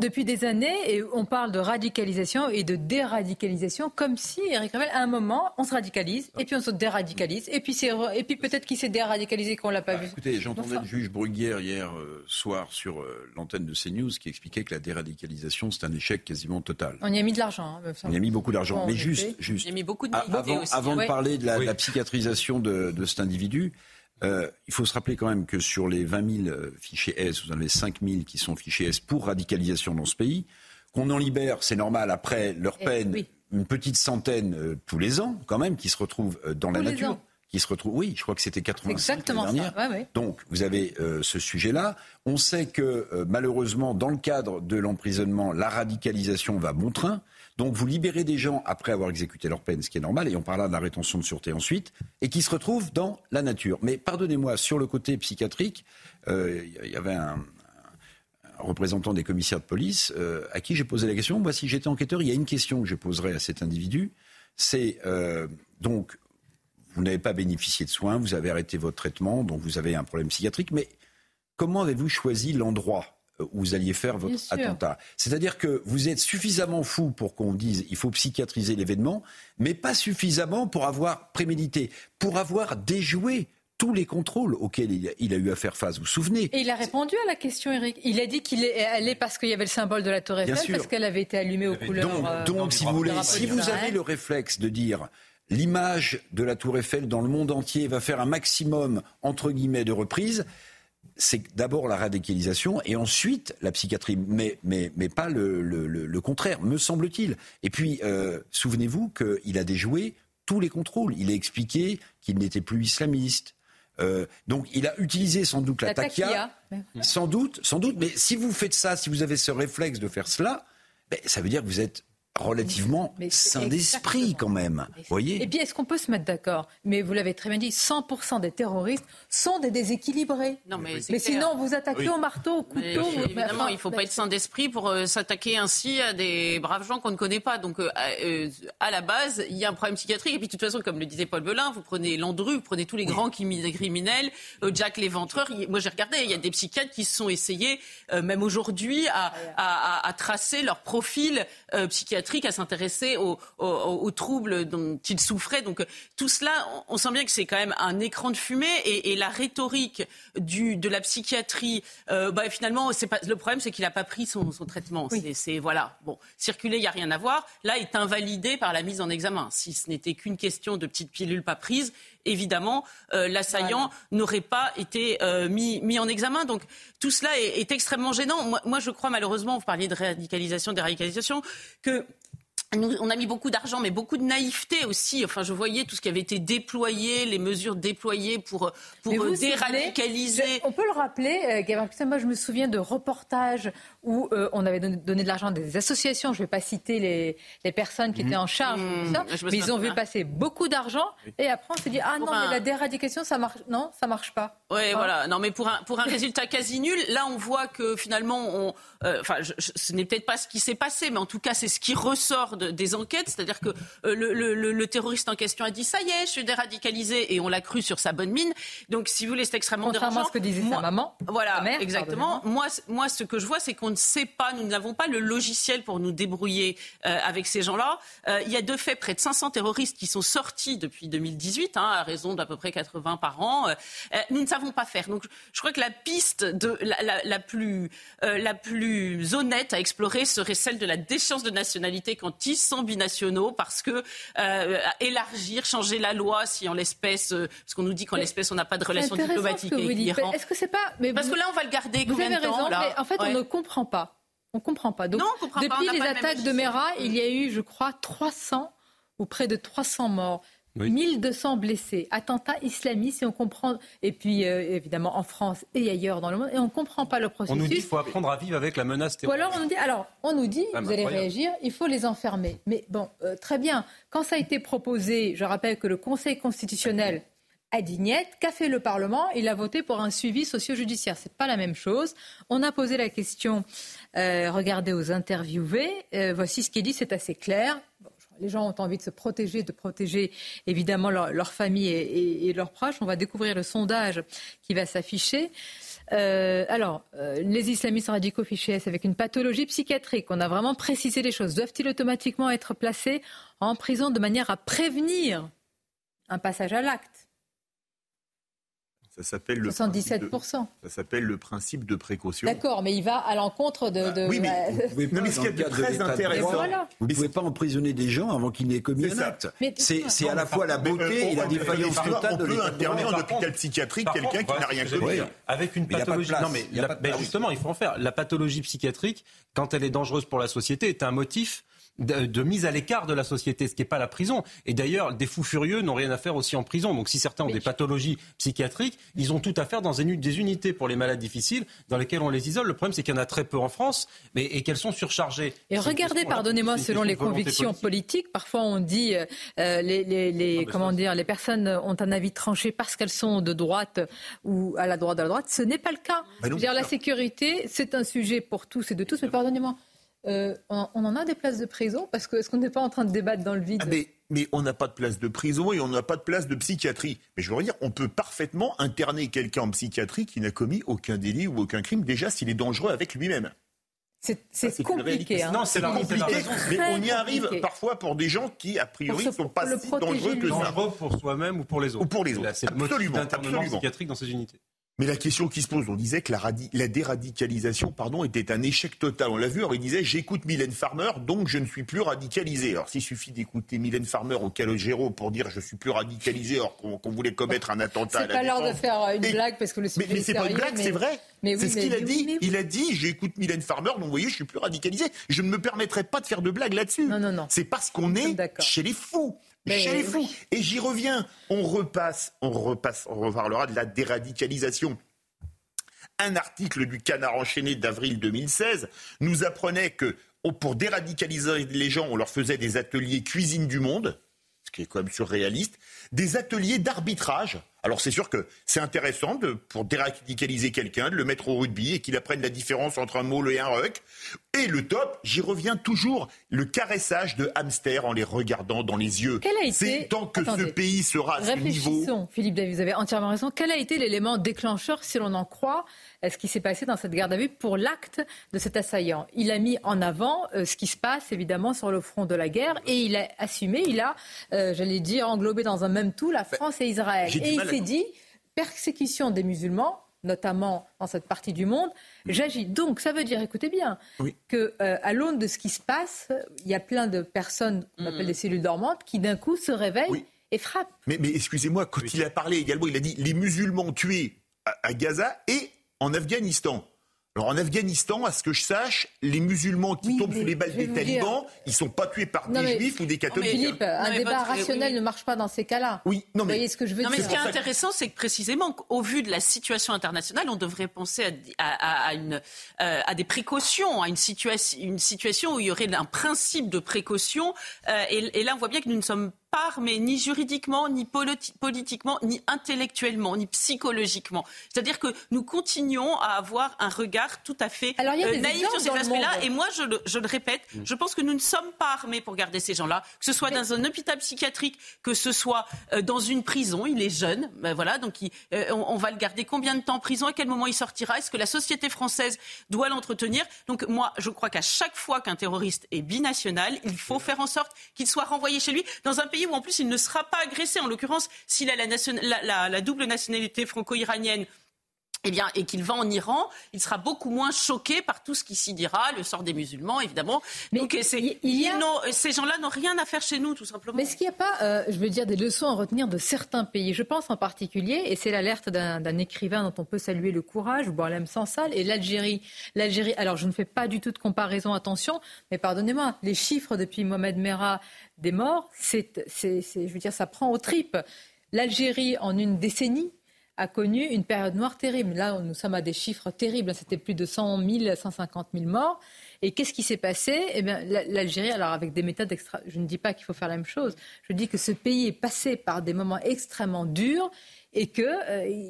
Depuis des années, et on parle de radicalisation et de déradicalisation, comme si, Eric Revel, à un moment, on se radicalise, et puis on se déradicalise, et puis, et puis peut-être qu'il s'est déradicalisé qu'on ne l'a pas bah, vu. Écoutez, j'entendais juge Bruguière hier euh, soir sur euh, l'antenne de CNews qui expliquait que la déradicalisation, c'est un échec quasiment total. On y a mis de l'argent. Hein, on y a mis beaucoup d'argent. Mais juste, juste. Il y a mis beaucoup de avant, aussi, avant de parler de la, psychiatrisation de, de cet individu, euh, il faut se rappeler quand même que sur les 20 000 fichiers S, vous en avez 5 000 qui sont fichiers S pour radicalisation dans ce pays. Qu'on en libère, c'est normal, après leur eh peine, une petite centaine tous les ans quand même, qui se retrouvent dans la nature qui se retrouvent. Oui, je crois que c'était 85 Exactement dernière. Ça. Ouais, Donc vous avez euh, ce sujet-là. On sait que euh, malheureusement, dans le cadre de l'emprisonnement, la radicalisation va bon train. Donc vous libérez des gens après avoir exécuté leur peine, ce qui est normal, et on parlera de la rétention de sûreté ensuite, et qui se retrouvent dans la nature. Mais pardonnez-moi, sur le côté psychiatrique, il euh, y avait un, représentant des commissaires de police à qui j'ai posé la question. Moi, si j'étais enquêteur, il y a une question que je poserais à cet individu. C'est donc vous n'avez pas bénéficié de soins, vous avez arrêté votre traitement, donc vous avez un problème psychiatrique. Mais comment avez-vous choisi l'endroit euh, où vous alliez faire votre attentat? C'est-à-dire que vous êtes suffisamment fou pour qu'on dise il faut psychiatriser l'événement, mais pas suffisamment pour avoir prémédité, pour avoir déjoué tous les contrôles auxquels il a, eu à faire face. Vous vous souvenez? Et il a répondu à la question, Eric. Il a dit qu'il est allé parce qu'il y avait le symbole de la Tour Eiffel, parce qu'elle avait été allumée aux couleurs. Donc, donc si vous voulez, si vous avez le réflexe de dire l'image de la Tour Eiffel dans le monde entier va faire un maximum, entre guillemets, de reprises, c'est d'abord la radicalisation et ensuite la psychiatrie, mais, mais, mais pas le, contraire, me semble-t-il. Et puis, euh, souvenez-vous qu'il a déjoué tous les contrôles. Il a expliqué qu'il n'était plus islamiste. Euh, donc, il a utilisé sans doute la, taquia, sans doute, sans doute. Mais si vous faites ça, si vous avez ce réflexe de faire cela, ben, ça veut dire que vous êtes relativement sain d'esprit quand même. Voyez Et puis est-ce qu'on peut se mettre d'accord? Mais vous l'avez très bien dit, 100% des terroristes sont des déséquilibrés. Non, mais, sinon, vous attaquez au marteau, au couteau. évidemment, il ne faut pas être sain d'esprit pour euh, s'attaquer ainsi à des braves gens qu'on ne connaît pas. Donc, euh, euh, à la base, il y a un problème psychiatrique. Et puis, de toute façon, comme le disait Paul Belin, vous prenez Landru, vous prenez tous les grands criminels, Jack l'éventreur. Moi, j'ai regardé, il y a des psychiatres qui se sont essayés, même aujourd'hui, à, à, à, tracer leur profil psychiatrique à s'intéresser aux, troubles dont il souffrait. Donc tout cela, on, sent bien que c'est quand même un écran de fumée et, la rhétorique du, de la psychiatrie, euh, bah, finalement, pas, le problème, c'est qu'il n'a pas pris son, traitement. C'est voilà, bon, circuler, il n'y a rien à voir. Là, est invalidé par la mise en examen. Si ce n'était qu'une question de petites pilules pas prises, évidemment, euh, l'assaillant n'aurait pas été euh, mis, mis, en examen. Donc tout cela est, extrêmement gênant. Moi, moi, je crois malheureusement, vous parliez de radicalisation, déradicalisation, que on a mis beaucoup d'argent, mais beaucoup de naïveté aussi. Enfin, je voyais tout ce qui avait été déployé, les mesures déployées pour, pour déradicaliser. on peut le rappeler, euh, Gabriel Moi, je me souviens de reportages où euh, on avait donné, de l'argent à des associations. Je ne vais pas citer les, les personnes qui étaient en charge de ça, mmh. mais ils ont vu passer beaucoup d'argent. Et après, on s'est dit ah non, mais la déradication, ça marche. Non, ça marche pas. Oui, voilà. Non, mais pour un, pour un résultat quasi nul, là, on voit que finalement, on, euh, enfin, ce n'est peut-être pas ce qui s'est passé, mais en tout cas, c'est ce qui ressort des enquêtes. C'est-à-dire que euh, le, terroriste en question a dit ça y est, je suis déradicalisé, et on l'a cru sur sa bonne mine. Donc, si vous voulez, c'est extrêmement Contrairement à ce que disait sa maman. Voilà, exactement. Moi, moi, ce que je vois, c'est qu'on ne sait pas, nous n'avons pas le logiciel pour nous débrouiller euh, avec ces gens-là. Euh, il y a de fait près de 500 terroristes qui sont sortis depuis 2018, hein, à raison d'à peu près 80 par an. nous ne savons pas faire. Donc, je crois que la piste de la, plus, la plus honnête à explorer serait celle de la déchéance de nationalité quand ils sont binationaux parce que euh, élargir, changer la loi si en l'espèce, euh, parce qu'on nous dit qu'en l'espèce on n'a pas de relation diplomatique avec l'Iran. Est-ce que c'est pas mais Parce que là on va le garder vous combien avez de temps, raison, mais en fait on ne comprend pas. On comprend pas. Donc, non, on comprend depuis pas, les attaques de Mera, il y a eu, je crois, 300 ou près de 300 morts. 1200 blessés, attentats islamistes, et on comprend, et puis euh, évidemment en France et ailleurs dans le monde, et on ne comprend pas le processus. On nous dit qu'il faut apprendre à vivre avec la menace terroriste. Ou alors on nous dit, alors on nous dit, vous allez réagir, il faut les enfermer. Mais bon, euh, très bien. Quand ça a été proposé, je rappelle que le Conseil constitutionnel dit niet, qu'a fait le Parlement Il a voté pour un suivi socio-judiciaire. C'est pas la même chose. On a posé la question, euh, regardez aux interviewés. voici ce qui est dit, c'est assez clair les gens ont envie de se protéger, de protéger évidemment leur, famille et, leurs proches. On va découvrir le sondage qui va s'afficher. Euh, alors, euh, les islamistes radicaux fichés avec une pathologie psychiatrique, on a vraiment précisé les choses. Doivent-ils automatiquement être placés en prison de manière à prévenir un passage à l'acte? Ça s'appelle le 77%. ça s'appelle le principe de précaution. D'accord, mais il va à l'encontre de. de... Oui, mais, vous non, mais ce qui est très intéressant. Voilà. Vous ne pouvez pas emprisonner des gens avant qu'ils n'aient commis un acte. C'est à la fois la beauté et la défaillance totale de On peut l'état interner en hôpital psychiatrique quelqu'un qui n'a rien commis. Avec une de pathologie. Non, mais de justement, il faut en faire. La pathologie psychiatrique, quand elle est dangereuse pour la société, est un motif de, de mise à l'écart de la société, ce qui n'est pas la prison. Et d'ailleurs, des fous furieux n'ont rien à faire aussi en prison. Donc si certains ont des pathologies psychiatriques, ils ont tout à faire dans des, uni- des unités pour les malades difficiles dans lesquelles on les isole. Le problème, c'est qu'il y en a très peu en France mais, et qu'elles sont surchargées. Et regardez, pardonnez-moi, selon les convictions politique. politiques, parfois on dit euh, euh, les, les, les- comment dire, les personnes ont un avis tranché parce qu'elles sont de droite ou à la droite de la droite. Ce n'est pas le cas. Bah non, dire, la sécurité, c'est un sujet pour tous et de tous. Mais pardonnez-moi, euh, on, on en a des places de prison parce que est-ce qu'on n'est pas en train de débattre dans le vide Ah, mais, mais on n'a pas de place de prison et on n'a pas de place de psychiatrie. Mais je veux dire, on peut parfaitement interner quelqu'un en psychiatrie qui n'a commis aucun délit ou aucun crime, déjà s'il est dangereux avec lui-même. C'est compliqué. hein. Non, c'est la- compliqué, raison. mais on y arrive compliqué. parfois pour des gens qui, a priori, ne sont pas si dangereux que ça. dangereux pour soi-même ou pour les autres. Ou pour les autres. C'est le motif Absolument, d'internement absolument. psychiatrique dans ces unités. Mais la question qui se pose, on disait que la, radi- la déradicalisation pardon, était un échec total. On l'a vu, alors il disait j'écoute Mylène Farmer, donc je ne suis plus radicalisé. Alors s'il suffit d'écouter Mylène Farmer au Calogero pour dire je suis plus radicalisé alors qu'on voulait commettre un attentat à C'est la pas l'heure de faire une Et- blague parce que le sujet Mais, mais est c'est pas une blague, mais- c'est vrai. mais oui, c'est ce mais qu'il a oui, dit. mais. Il a dit j'écoute Mylène Farmer, donc vous voyez, je suis plus radicalisé. Je ne me permettrai pas de faire de blagues là-dessus. Non, non, non. C'est parce qu'on est chez les fous. Mais chez les oui. fous. Et j'y reviens. On repasse, on repasse, on reparlera de la déradicalisation. Un article du Canard enchaîné d'avril 2016 nous apprenait que oh, pour déradicaliser les gens, on leur faisait des ateliers cuisine du monde, ce qui est quand même surréaliste, des ateliers d'arbitrage. Alors c'est sûr que c'est intéressant de, pour déradicaliser quelqu'un, de le mettre au rugby et qu'il apprenne la différence entre un maul et un ruck. Et le top, j'y reviens toujours, le caressage de hamsters en les regardant dans les yeux. Quel a été- C'est tant que Attendez. ce pays sera à ce niveau. Philippe David, vous avez entièrement raison. Quel a été l'élément déclencheur, si l'on en croit, euh, ce qui s'est passé dans cette garde à vue pour l'acte de cet assaillant? Il a mis en avant euh, ce qui se passe évidemment sur le front de la guerre et il a assumé, il a, euh, j'allais dire, englobé dans un même tout la France et Israël. Et il s'est dit, persécution des musulmans, notamment dans cette partie du monde, j'agis. Donc ça veut dire, écoutez bien, Oui. que euh, à l'aune de ce qui se passe, il y a plein de personnes qu'on appelle des cellules dormantes qui d'un coup se réveillent Oui. et frappent. Mais, mais excusez-moi, quand il a parlé également, il a dit les musulmans tués à, à Gaza et en Afghanistan. Alors en Afghanistan, à ce que je sache, les musulmans qui Oui, tombent sous les balles des talibans, ils sont pas tués par Non, des mais- juifs ou des catholiques. Philippe, un débat votre- rationnel oui. ne marche pas dans ces cas-là. Oui, non Vous mais voyez ce que je veux Non, mais dire ce qui est intéressant, c'est que précisément, au vu de la situation internationale, on devrait penser à, à- à une, euh, à des précautions, à une, situation, une situation où il y aurait un principe de précaution. Euh, et, et là, on voit bien que nous ne sommes pas armés ni juridiquement, ni politi- politiquement, ni intellectuellement, ni psychologiquement. C'est-à-dire que nous continuons à avoir un regard tout à fait Alors, euh, naïf sur ces aspects-là. Et moi, je le, je le répète, Mm. je pense que nous ne sommes pas armés pour garder ces gens-là, que ce soit dans un hôpital psychiatrique, que ce soit euh, dans une prison. Il est jeune, ben voilà, donc il- euh, on, on va le garder combien de temps en prison? À quel moment il sortira? Est-ce que la société française doit l'entretenir? Donc moi, je crois qu'à chaque fois qu'un terroriste est binational, il faut faire en sorte qu'il soit renvoyé chez lui dans un pays où en plus il ne sera pas agressé. En l'occurrence, s'il a la, nation- la- la- la double nationalité franco-iranienne. Eh bien, et qu'il va en Iran, il sera beaucoup moins choqué par tout ce qui s'y dira, le sort des musulmans, évidemment. Mais Donc, il- y a- ces gens-là n'ont rien à faire chez nous, tout simplement. Mais est-ce qu'il n'y a pas, euh, je veux dire, des leçons à retenir de certains pays? Je pense en particulier, et c'est l'alerte d'un écrivain dont on peut saluer le courage, Boalem Sansal, et l'Algérie. L'Algérie, alors je ne fais pas du tout de comparaison, attention, mais pardonnez-moi, les chiffres depuis Mohamed Merah des morts, c'est, c'est- c'est- je veux dire, ça prend aux tripes. L'Algérie, en une décennie, a connu une période noire terrible. Là, nous sommes à des chiffres terribles. C'était plus de 100 000, 150 000 morts. Et qu'est-ce qui s'est passé? Eh bien, la- l'Algérie, alors avec des méthodes extra... Je ne dis pas qu'il faut faire la même chose. Je dis que ce pays est passé par des moments extrêmement durs et qu'il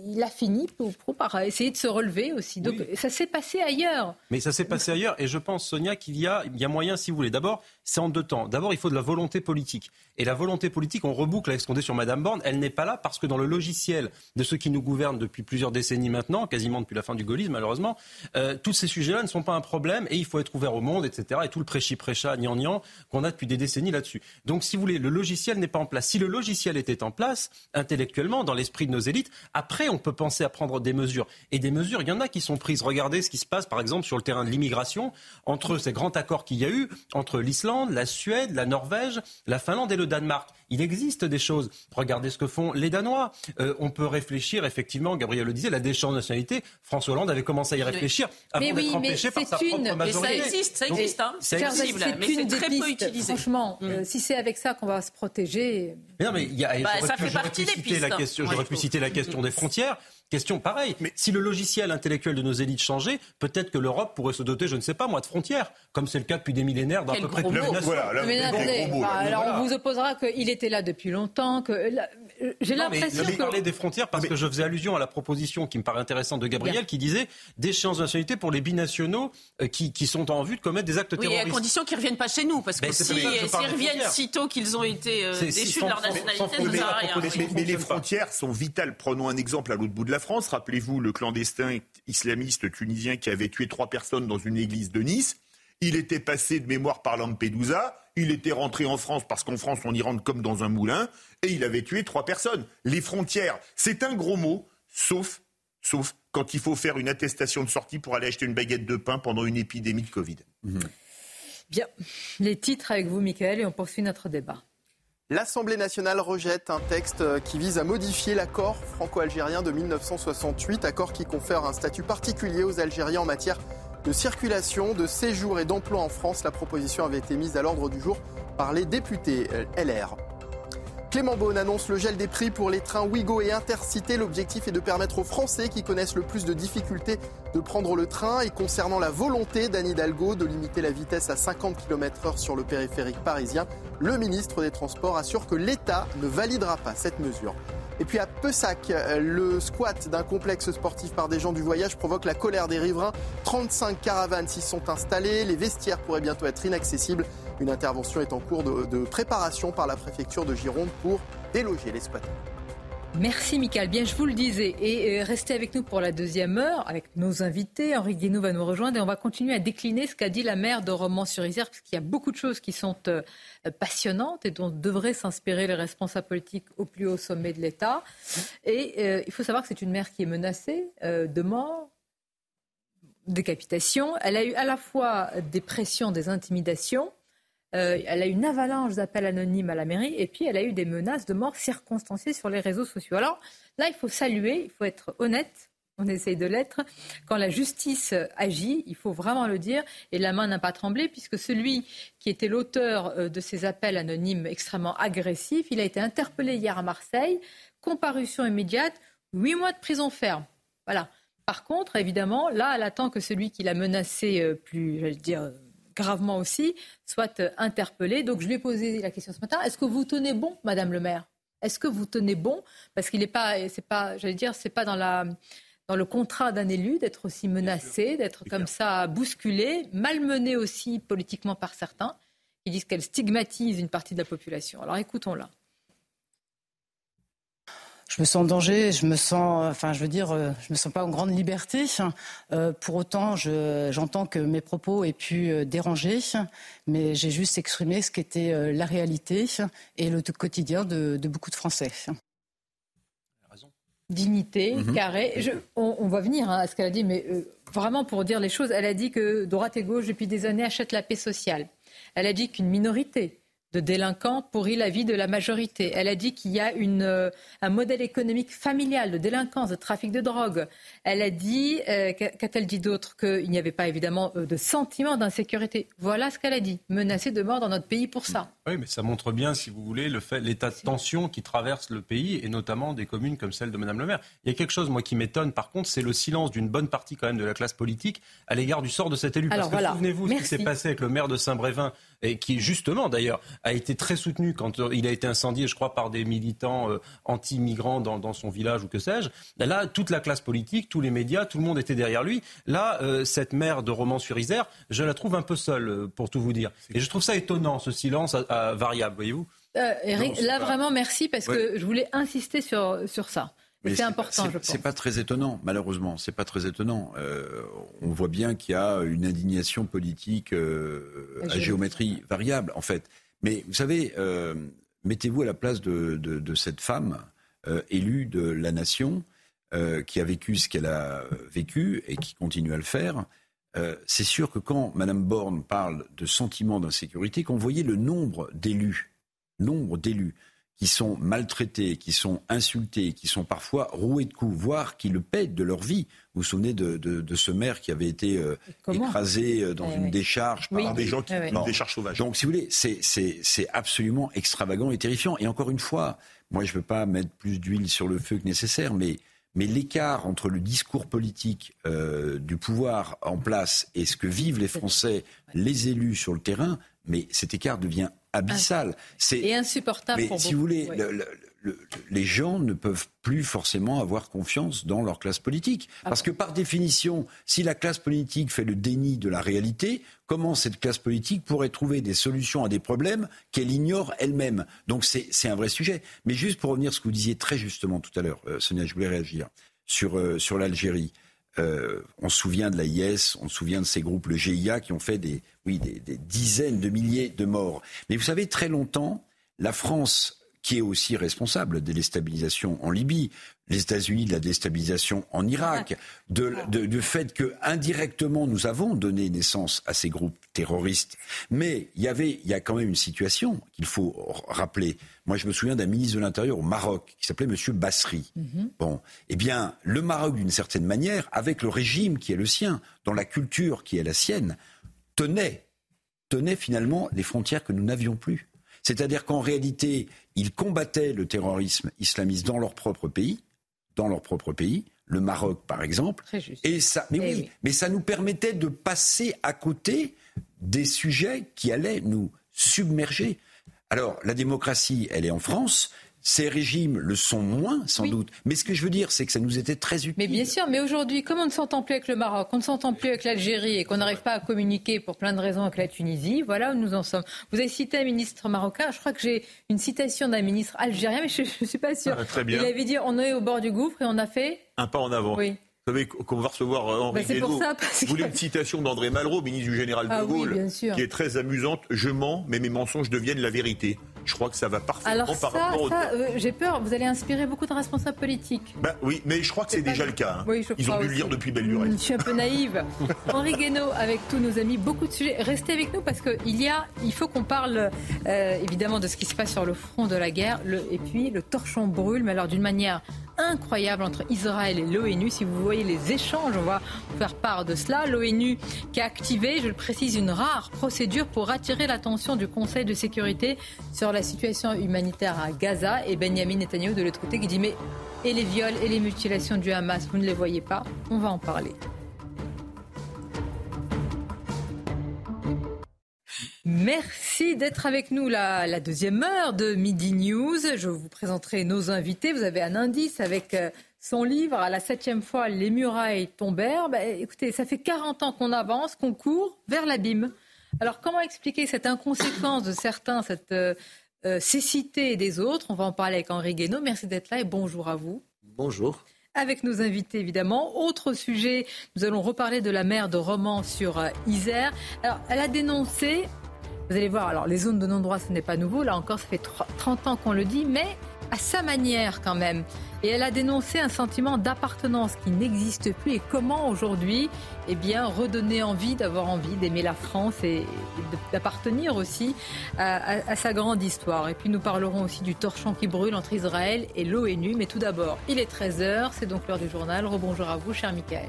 il a fini pour, pour- par essayer de se relever aussi. Donc ça s'est passé ailleurs. Mais ça s'est passé ailleurs et je pense, Sonia, qu'il y a, il y a moyen, si vous voulez. D'abord, c'est en deux temps. D'abord, il faut de la volonté politique. Et la volonté politique, on reboucle avec ce qu'on dit sur Madame Borne, elle n'est pas là parce que dans le logiciel de ceux qui nous gouvernent depuis plusieurs décennies maintenant, quasiment depuis la fin du gaullisme malheureusement, euh, tous ces sujets-là ne sont pas un problème et il faut être ouvert au monde, etc. Et tout le prêchi-prêcha, nian qu'on a depuis des décennies là-dessus. Donc, si vous voulez, le logiciel n'est pas en place. Si le logiciel était en place, intellectuellement, dans l'esprit de nos élites, après, on peut penser à prendre des mesures. Et des mesures, il y en a qui sont prises. Regardez ce qui se passe, par exemple, sur le terrain de l'immigration, entre ces grands accords qu'il y a eu, entre l'Islande, la Suède, la Norvège, la Finlande et le Danemark. Il existe des choses. Regardez ce que font les Danois. Euh, on peut réfléchir, effectivement, Gabriel le disait, la déchéance de nationalité. François Hollande avait commencé à y réfléchir avant d'être empêché par sa propre majorité. Mais ça existe, ça existe. Hein. C'est possible, mais c'est très peu utilisé. Franchement, euh, si c'est avec ça qu'on va se protéger. Mais non, mais il y a, bah, ça fait partie des pistes. La question, j'aurais pu citer la question des frontières. Question pareille. Mais si le logiciel intellectuel de nos élites changeait, peut-être que l'Europe pourrait se doter, je ne sais pas moi, de frontières, comme c'est le cas depuis des millénaires dans à peu près toutes les nations. alors on vous opposera qu'il était là depuis longtemps, que j'ai l'impression que... parler des frontières parce que je faisais allusion à la proposition qui me paraît intéressante de Gabriel, qui disait d'échéance de nationalité pour les binationaux euh, qui, qui, sont en vue de commettre des actes terroristes. Oui, à condition qu'ils ne reviennent pas chez nous, parce que s'ils reviennent sitôt qu'ils ont été euh, déchus de leur nationalité, ça ne sert à rien. Mais, les frontières sont vitales. Prenons un exemple à l'autre bout de la France. Rappelez-vous le clandestin islamiste tunisien qui avait tué trois personnes dans une église de Nice. Il était passé de mémoire par Lampedusa. Il était rentré en France parce qu'en France, on y rentre comme dans un moulin. Et il avait tué trois personnes. Les frontières, c'est un gros mot, sauf, sauf quand il faut faire une attestation de sortie pour aller acheter une baguette de pain pendant une épidémie de Covid. Bien. Les titres avec vous, Michael, et on poursuit notre débat. L'Assemblée nationale rejette un texte qui vise à modifier l'accord franco-algérien de 1968, accord qui confère un statut particulier aux Algériens en matière de circulation, de séjour et d'emploi en France. La proposition avait été mise à l'ordre du jour par les députés LR. Clément Beaune annonce le gel des prix pour les trains Ouigo et Intercité. L'objectif est de permettre aux Français qui connaissent le plus de difficultés de prendre le train. Et concernant la volonté d'Anne Hidalgo de limiter la vitesse à 50 km/h sur le périphérique parisien, le ministre des Transports assure que l'État ne validera pas cette mesure. Et puis à Pessac, le squat d'un complexe sportif par des gens du voyage provoque la colère des riverains. 35 caravanes s'y sont installées. Les vestiaires pourraient bientôt être inaccessibles. Une intervention est en cours de, préparation par la préfecture de Gironde pour déloger les. Merci Michael. Bien, je vous le disais. Et euh, restez avec nous pour la deuxième heure avec nos invités. Henri Guénou va nous rejoindre et on va continuer à décliner ce qu'a dit la maire de Romans-sur-Isère parce qu'il y a beaucoup de choses qui sont euh, passionnantes et dont devraient s'inspirer les responsables politiques au plus haut sommet de l'État. Et euh, il faut savoir que c'est une maire qui est menacée de mort, décapitation. Elle a eu à la fois des pressions, des intimidations euh, elle a eu une avalanche d'appels anonymes à la mairie et puis elle a eu des menaces de mort circonstanciées sur les réseaux sociaux. Alors là, il faut saluer, il faut être honnête. On essaye de l'être. Quand la justice agit, il faut vraiment le dire, et la main n'a pas tremblé, puisque celui qui était l'auteur euh, de ces appels anonymes extrêmement agressifs, il a été interpellé hier à Marseille, comparution immédiate, huit mois de prison ferme. Voilà. Par contre, évidemment, là, elle attend que celui qui l'a menacé euh, plus, j'allais dire, gravement aussi, soit euh, interpellé. Donc je lui ai posé la question ce matin. Est-ce que vous tenez bon, Madame le maire? Est-ce que vous tenez bon? Parce qu'il n'est pas, c'est pas, j'allais dire, c'est pas dans la dans le contrat d'un élu d'être aussi menacé, d'être comme ça bousculé, malmené aussi politiquement par certains qui disent qu'elle stigmatise une partie de la population. Alors écoutons-la je me sens en danger, je me sens, enfin, je veux dire, euh, je me sens pas en grande liberté. Euh, pour autant, j'entends que mes propos aient pu euh, déranger, mais j'ai juste exprimé ce qu'était la réalité et le quotidien de, beaucoup de Français. Dignité, mhm. carré. on, va venir hein, à ce qu'elle a dit, mais vraiment pour dire les choses, elle a dit que droite et gauche depuis des années achètent la paix sociale. Elle a dit qu'une minorité de délinquants pourrit la vie de la majorité. Elle a dit qu'il y a une, euh, un modèle économique familial de délinquance, de trafic de drogue. Elle a dit, euh, qu'a-t-elle dit d'autre Qu'il n'y avait pas évidemment euh, de sentiment d'insécurité? Voilà ce qu'elle a dit. Menacée de mort dans notre pays pour ça. Oui, mais ça montre bien, si vous voulez, le fait, l'état de tension qui traverse le pays et notamment des communes comme celle de Madame le maire. Il y a quelque chose, moi, qui m'étonne, par contre, c'est le silence d'une bonne partie quand même de la classe politique à l'égard du sort de cet élu. Parce que souvenez-vous ce qui s'est passé avec le maire de Saint-Brévin et qui justement d'ailleurs a été très soutenu quand euh, il a été incendié, je crois, par des militants euh, anti-migrants dans, son village ou que sais-je. Là, toute la classe politique, tous les médias, tout le monde était derrière lui. Là, euh, cette maire de Romans-sur-Isère, je la trouve un peu seule, pour tout vous dire. Et je trouve ça étonnant, ce silence variable, voyez-vous? Eric, là vraiment merci parce que je voulais insister sur, sur ça. C'est important, je pense. C'est pas très étonnant, malheureusement. C'est pas très étonnant. Euh, on voit bien qu'il y a une indignation politique euh, à géométrie variable, en fait. Mais vous savez, euh, mettez-vous à la place de, de cette femme élue de la nation qui a vécu ce qu'elle a vécu et qui continue à le faire. c'est sûr que quand Mme Borne parle de sentiment d'insécurité, qu'on voyait le nombre d'élus, nombre d'élus qui sont maltraités, qui sont insultés, qui sont parfois roués de coups, voire qui le paient de leur vie. Vous vous souvenez de, de, ce maire qui avait été euh, écrasé euh, dans eh une décharge par des gens qui eh une décharge sauvage. Donc, si vous voulez, c'est absolument extravagant et terrifiant. Et encore une fois, moi, je ne veux pas mettre plus d'huile sur le feu que nécessaire, mais, mais l'écart entre le discours politique euh, du pouvoir en place et ce que vivent les Français, les élus sur le terrain, mais cet écart devient abyssal. C'est et insupportable. Mais si vous voulez, les gens ne peuvent plus forcément avoir confiance dans leur classe politique, ah parce que par définition, si la classe politique fait le déni de la réalité, comment cette classe politique pourrait trouver des solutions à des problèmes qu'elle ignore elle-même? Donc c'est un vrai sujet. Mais juste pour revenir à ce que vous disiez très justement tout à l'heure, euh, Sonia, je voulais réagir sur euh, sur l'Algérie. Euh, on se souvient de la IS, on se souvient de ces groupes, le GIA, qui ont fait des, oui, des, dizaines de milliers de morts. Mais vous savez, très longtemps, la France qui est aussi responsable de déstabilisation en Libye, les États-Unis de la déstabilisation en Irak, de, du fait que indirectement nous avons donné naissance à ces groupes terroristes. Mais il y avait, il y a quand même une situation qu'il faut rappeler. Moi, je me souviens d'un ministre de l'Intérieur au Maroc qui s'appelait Monsieur Basri. Mhm. Bon, eh bien, le Maroc, d'une certaine manière, avec le régime qui est le sien, dans la culture qui est la sienne, tenait, tenait finalement les frontières que nous n'avions plus. C'est-à-dire qu'en réalité, ils combattaient le terrorisme islamiste dans leur propre pays, dans leur propre pays, le Maroc par exemple. Et ça, mais eh oui, mais ça nous permettait de passer à côté des sujets qui allaient nous submerger. Alors, la démocratie, elle est en France. Ces régimes le sont moins, sans doute. Mais ce que je veux dire, c'est que ça nous était très utile. Mais bien sûr, mais aujourd'hui, comme on ne s'entend plus avec le Maroc, on ne s'entend plus avec l'Algérie et qu'on n'arrive pas à communiquer pour plein de raisons avec la Tunisie, voilà où nous en sommes. Vous avez cité un ministre marocain, je crois que j'ai une citation d'un ministre algérien, mais je ne suis pas sûre. Ah, très bien. Il avait dit on est au bord du gouffre et on a fait... Un pas en avant. Oui. Vous savez qu'on va recevoir euh, Henri bah Vous voulez une citation d'André Malraux, ministre du Général de ah Gaulle, qui est très amusante. Je mens, mais mes mensonges deviennent la vérité. Je crois que ça va parfaitement Alors par rapport au... Euh, j'ai peur, vous allez inspirer beaucoup de responsables politiques. Bah, oui, mais je crois que c'est déjà le cas. Hein. Ils ont dû le lire depuis belle lurette. Je suis un peu naïve. Henri Guénaud, avec tous nos amis, beaucoup de sujets. Restez avec nous parce qu'il y a, il faut qu'on parle euh, évidemment de ce qui se passe sur le front de la guerre. Le, et puis le torchon brûle, mais alors d'une manière incroyable entre Israël et l'ONU. Si vous voyez les échanges, on va faire part de cela. L'ONU qui a activé, je le précise, une rare procédure pour attirer l'attention du Conseil de sécurité sur la situation humanitaire à Gaza. Et Benjamin Netanyahu de l'autre côté qui dit mais et les viols et les mutilations du Hamas, vous ne les voyez pas On va en parler. Merci d'être avec nous la, la, deuxième heure de Midi News. Je vous présenterai nos invités. Vous avez un indice avec euh, son livre à la septième fois Les murailles tombèrent. Bah, écoutez, ça fait 40 ans qu'on avance, qu'on court vers l'abîme. Alors comment expliquer cette inconséquence de certains, cette euh, euh, cécité des autres On va en parler avec Henri Guénaud. Merci d'être là et bonjour à vous. Bonjour avec nos invités évidemment. Autre sujet, nous allons reparler de la mer de Romans sur Isère. Alors, elle a dénoncé vous allez voir, alors les zones de non-droit, ce n'est pas nouveau. Là encore, ça fait 30 ans qu'on le dit, mais à sa manière quand même. Et elle a dénoncé un sentiment d'appartenance qui n'existe plus. Et comment aujourd'hui, eh bien, redonner envie, d'avoir envie d'aimer la France et d'appartenir aussi à, sa grande histoire. Et puis nous parlerons aussi du torchon qui brûle entre Israël et l'ONU. Mais tout d'abord, il est 13h, c'est donc l'heure du journal. Rebonjour à vous, cher Michael.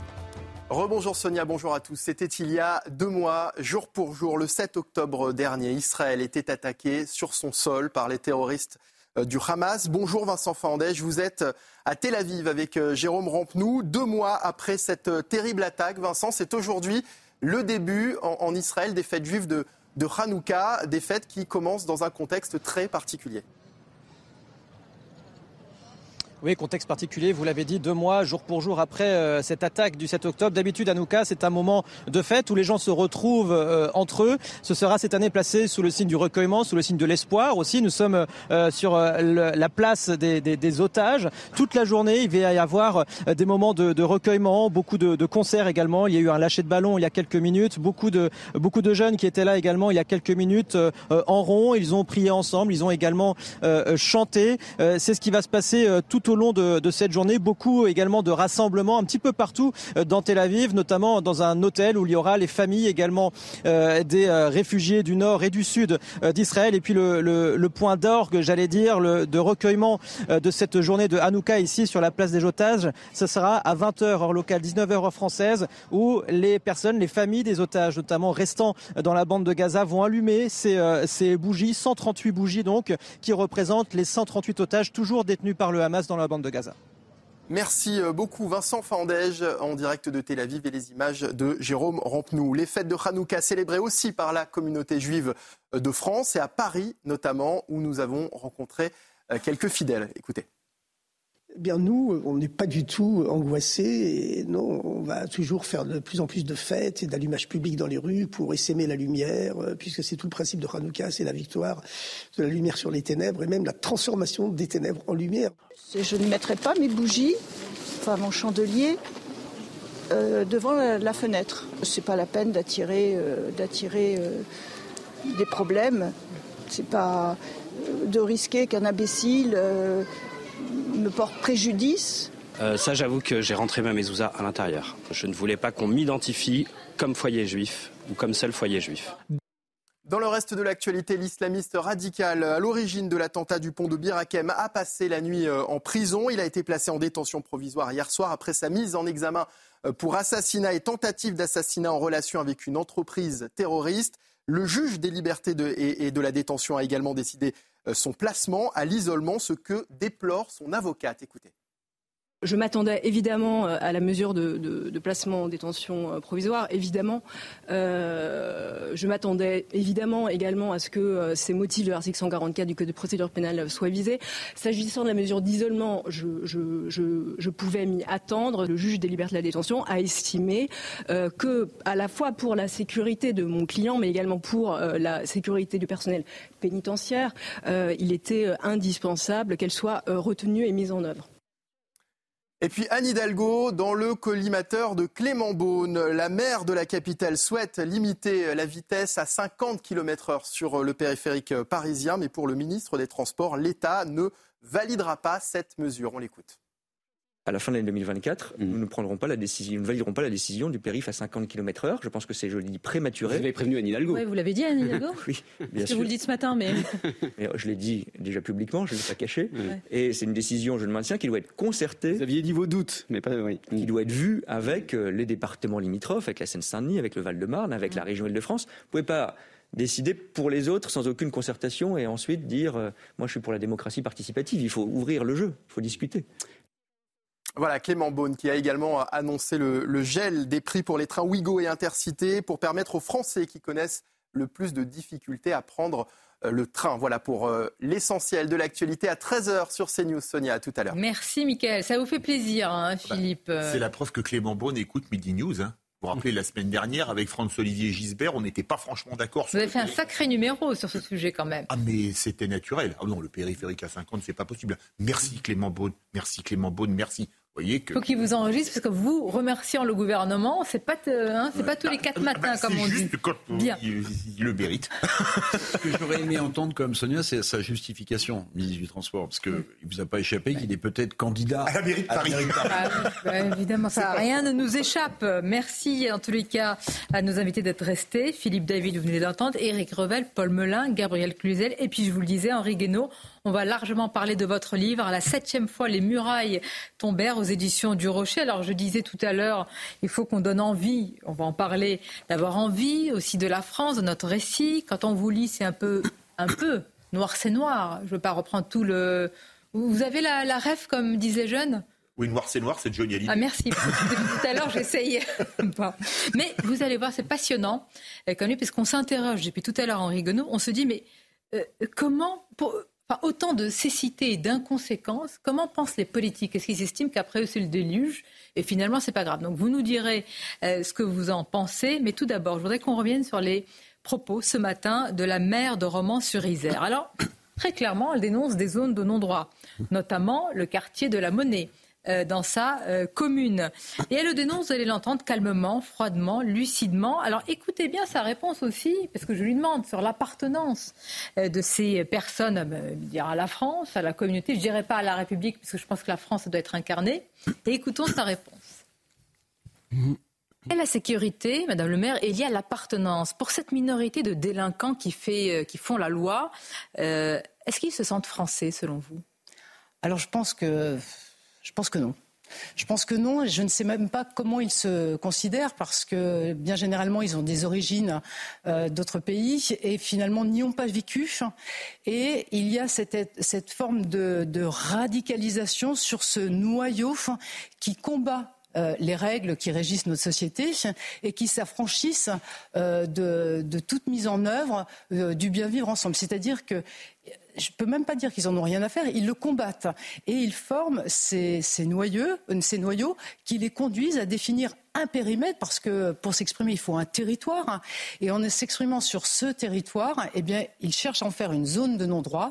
Rebonjour Sonia, bonjour à tous. C'était il y a deux mois, jour pour jour, le 7 octobre dernier, Israël était attaqué sur son sol par les terroristes du Hamas. Bonjour Vincent Fandège, vous êtes à Tel Aviv avec euh, Jérôme Rampenou. Deux mois après cette euh, terrible attaque, Vincent, c'est aujourd'hui le début en, Israël des fêtes juives de, de Hanouka, des fêtes qui commencent dans un contexte très particulier. Oui, contexte particulier, vous l'avez dit, deux mois, jour pour jour après euh, cette attaque du 7 octobre. D'habitude, Hanouka, c'est un moment de fête où les gens se retrouvent euh, entre eux. Ce sera cette année placé sous le signe du recueillement, sous le signe de l'espoir aussi. Nous sommes euh, sur la place des, des, des, otages. Toute la journée, il va y avoir des moments de, de recueillement, beaucoup de, de, concerts également. Il y a eu un lâcher de ballon il y a quelques minutes. Beaucoup de, beaucoup de jeunes qui étaient là également il y a quelques minutes en rond. Ils ont prié ensemble, ils ont également chanté. c'est ce qui va se passer tout au long de, cette journée. Beaucoup également de rassemblements un petit peu partout euh, dans Tel Aviv, notamment dans un hôtel où il y aura les familles également euh, des euh, réfugiés du nord et du sud d'Israël. Et puis le point d'orgue, j'allais dire, le, de recueillement de cette journée de Hanouka ici sur la place des otages, ce sera à 20h heure locale, 19h heure française, où les personnes, les familles des otages, notamment restant dans la bande de Gaza, vont allumer ces, ces bougies, 138 bougies donc, qui représentent les 138 otages toujours détenus par le Hamas dans la bande de Gaza. Merci euh, beaucoup Vincent Fandège en direct de Tel Aviv et les images de Jérôme Rampenou. Les fêtes de Hanouka célébrées aussi par la communauté juive de France et à Paris notamment où nous avons rencontré euh, quelques fidèles. Écoutez. Eh bien, nous, on n'est pas du tout angoissés. Et non, on va toujours faire de plus en plus de fêtes et d'allumage public dans les rues pour essaimer la lumière, euh, puisque c'est tout le principe de Hanouka, c'est la victoire de la lumière sur les ténèbres et même la transformation des ténèbres en lumière. Je ne mettrai pas mes bougies, enfin mon chandelier, euh, devant la, fenêtre. C'est pas la peine d'attirer, euh, d'attirer des problèmes. C'est pas de risquer qu'un imbécile me porte préjudice euh, Ça, j'avoue que j'ai rentré ma mezouza à l'intérieur. Je ne voulais pas qu'on m'identifie comme foyer juif ou comme seul foyer juif. Dans le reste de l'actualité, l'islamiste radical à l'origine de l'attentat du pont de Birakem a passé la nuit euh, en prison. Il a été placé en détention provisoire hier soir après sa mise en examen euh, pour assassinat et tentative d'assassinat en relation avec une entreprise terroriste. Le juge des libertés et, de la détention a également décidé euh, son placement à l'isolement, ce que déplore son avocate. Écoutez. Je m'attendais évidemment euh, à la mesure de, placement en détention euh, provisoire, évidemment. Euh, je m'attendais évidemment également à ce que ces motifs de l'article 144 du Code de procédure pénale soient visés. S'agissant de la mesure d'isolement, je, pouvais m'y attendre. Le juge des libertés de la détention a estimé que, à la fois pour la sécurité de mon client, mais également pour la sécurité du personnel pénitentiaire, il était indispensable qu'elle soit retenue et mise en œuvre. Et puis Anne Hidalgo, dans le collimateur de Clément Beaune, la maire de la capitale souhaite limiter la vitesse à 50 km heure sur le périphérique parisien, mais pour le ministre des Transports, l'État ne validera pas cette mesure. On l'écoute à la fin de l'année 2024, mmh. nous ne prendrons pas la décision, nous ne validerons pas la décision du périph à 50 km heure. Je pense que c'est, je le dis, prématuré. Vous avez prévenu Anne Hidalgo. Oui, vous l'avez dit Anne Hidalgo Oui, bien sûr. que vous le dites ce matin, mais... mais je l'ai dit déjà publiquement, je ne l'ai pas caché. Et c'est une décision, je le maintiens, qui doit être concertée. Vous aviez dit vos doutes, mais pas... Oui. Qui doit être vue avec euh, les départements limitrophes, avec la Seine-Saint-Denis, avec le Val-de-Marne, avec la région Île-de-France. Vous ne pouvez pas décider pour les autres sans aucune concertation et ensuite dire euh, moi je suis pour la démocratie participative. Il faut ouvrir le jeu, il faut discuter. Voilà, Clément Beaune qui a également annoncé le, gel des prix pour les trains Ouigo et Intercité pour permettre aux Français qui connaissent le plus de difficultés à prendre euh, le train. Voilà pour euh, l'essentiel de l'actualité à 13h sur CNews. Sonia, à tout à l'heure. Merci Mickaël, ça vous fait plaisir hein, bah, Philippe. C'est la preuve que Clément Beaune écoute Midi News. Hein. Vous vous rappelez, la semaine dernière, avec François-Olivier Gisbert, on n'était pas franchement d'accord. Vous avez fait un sacré numéro sur ce sujet quand même. Ah, mais c'était naturel. Ah non, le périphérique à 50, c'est pas possible. Merci Clément Beaune. Merci Clément Beaune. Merci. Il faut qu'il vous enregistre parce que vous remerciant le gouvernement, c'est pas hein, c'est pas tous les quatre matins bah, comme on dit. Quand Bien. Il, le mérite. Ce que j'aurais aimé entendre comme Sonia, c'est sa justification, ministre du Transport, parce que il vous a pas échappé qu'il est peut-être candidat à la mairie de Paris. Ah bah, évidemment, ça rien ne nous échappe. Merci en tous les cas à nos invités d'être restés. Philippe David, vous venez d'entendre, Éric Revel, Paul Melun, Gabriel Cluzel, et puis je vous le disais, Henri Guénaud. On va largement parler de votre livre. À la septième fois, les murailles tombèrent aux éditions du Rocher. Alors je disais tout à l'heure, il faut qu'on donne envie, on va en parler, d'avoir envie aussi de la France, de notre récit. Quand on vous lit, c'est un peu, un peu noir c'est noir. Je ne veux pas reprendre tout le... Vous avez la, la ref, comme disent les jeunes oui, noir c'est noir, c'est Johnny Hallyday. Ah merci. tout à l'heure, j'essayais. mais vous allez voir, c'est passionnant, euh, comme lui, parce qu'on s'interroge depuis tout à l'heure, Henri Guenaud, on se dit, mais euh, comment, Enfin, autant de cécité et d'inconséquence, comment pensent les politiques? Est-ce qu'ils estiment qu'après eux, c'est le déluge? Et finalement, c'est pas grave Donc, vous nous direz euh, ce que vous en pensez. Mais tout d'abord, je voudrais qu'on revienne sur les propos ce matin de la maire de Romans-sur-Isère. Alors, très clairement, elle dénonce des zones de non-droit, notamment le quartier de la Monnaie. Euh, dans sa euh, commune. Et elle le dénonce, vous allez l'entendre calmement, froidement, lucidement. Alors écoutez bien sa réponse aussi, parce que je lui demande sur l'appartenance euh, de ces personnes à la France, à la communauté, je ne dirais pas à la République, parce que je pense que la France doit être incarnée. Et écoutons sa réponse. Et la sécurité, Madame le maire, est liée à l'appartenance. Pour cette minorité de délinquants qui, fait, qui font la loi, est-ce qu'ils se sentent français selon vous? Alors je pense que je pense que non. Je pense que non, je ne sais même pas comment ils se considèrent parce que bien généralement ils ont des origines euh, d'autres pays et finalement n'y ont pas vécu. Et il y a cette, forme de, radicalisation sur ce noyau qui combat euh, les règles qui régissent notre société et qui s'affranchissent euh, de, toute mise en œuvre du bien vivre ensemble. C'est-à-dire que je ne peux même pas dire qu'ils en ont rien à faire, ils le combattent. Et ils forment ces, noyaux, ces noyaux qui les conduisent à définir un périmètre, parce que pour s'exprimer, il faut un territoire. Et en s'exprimant sur ce territoire, eh bien, ils cherchent à en faire une zone de non-droit,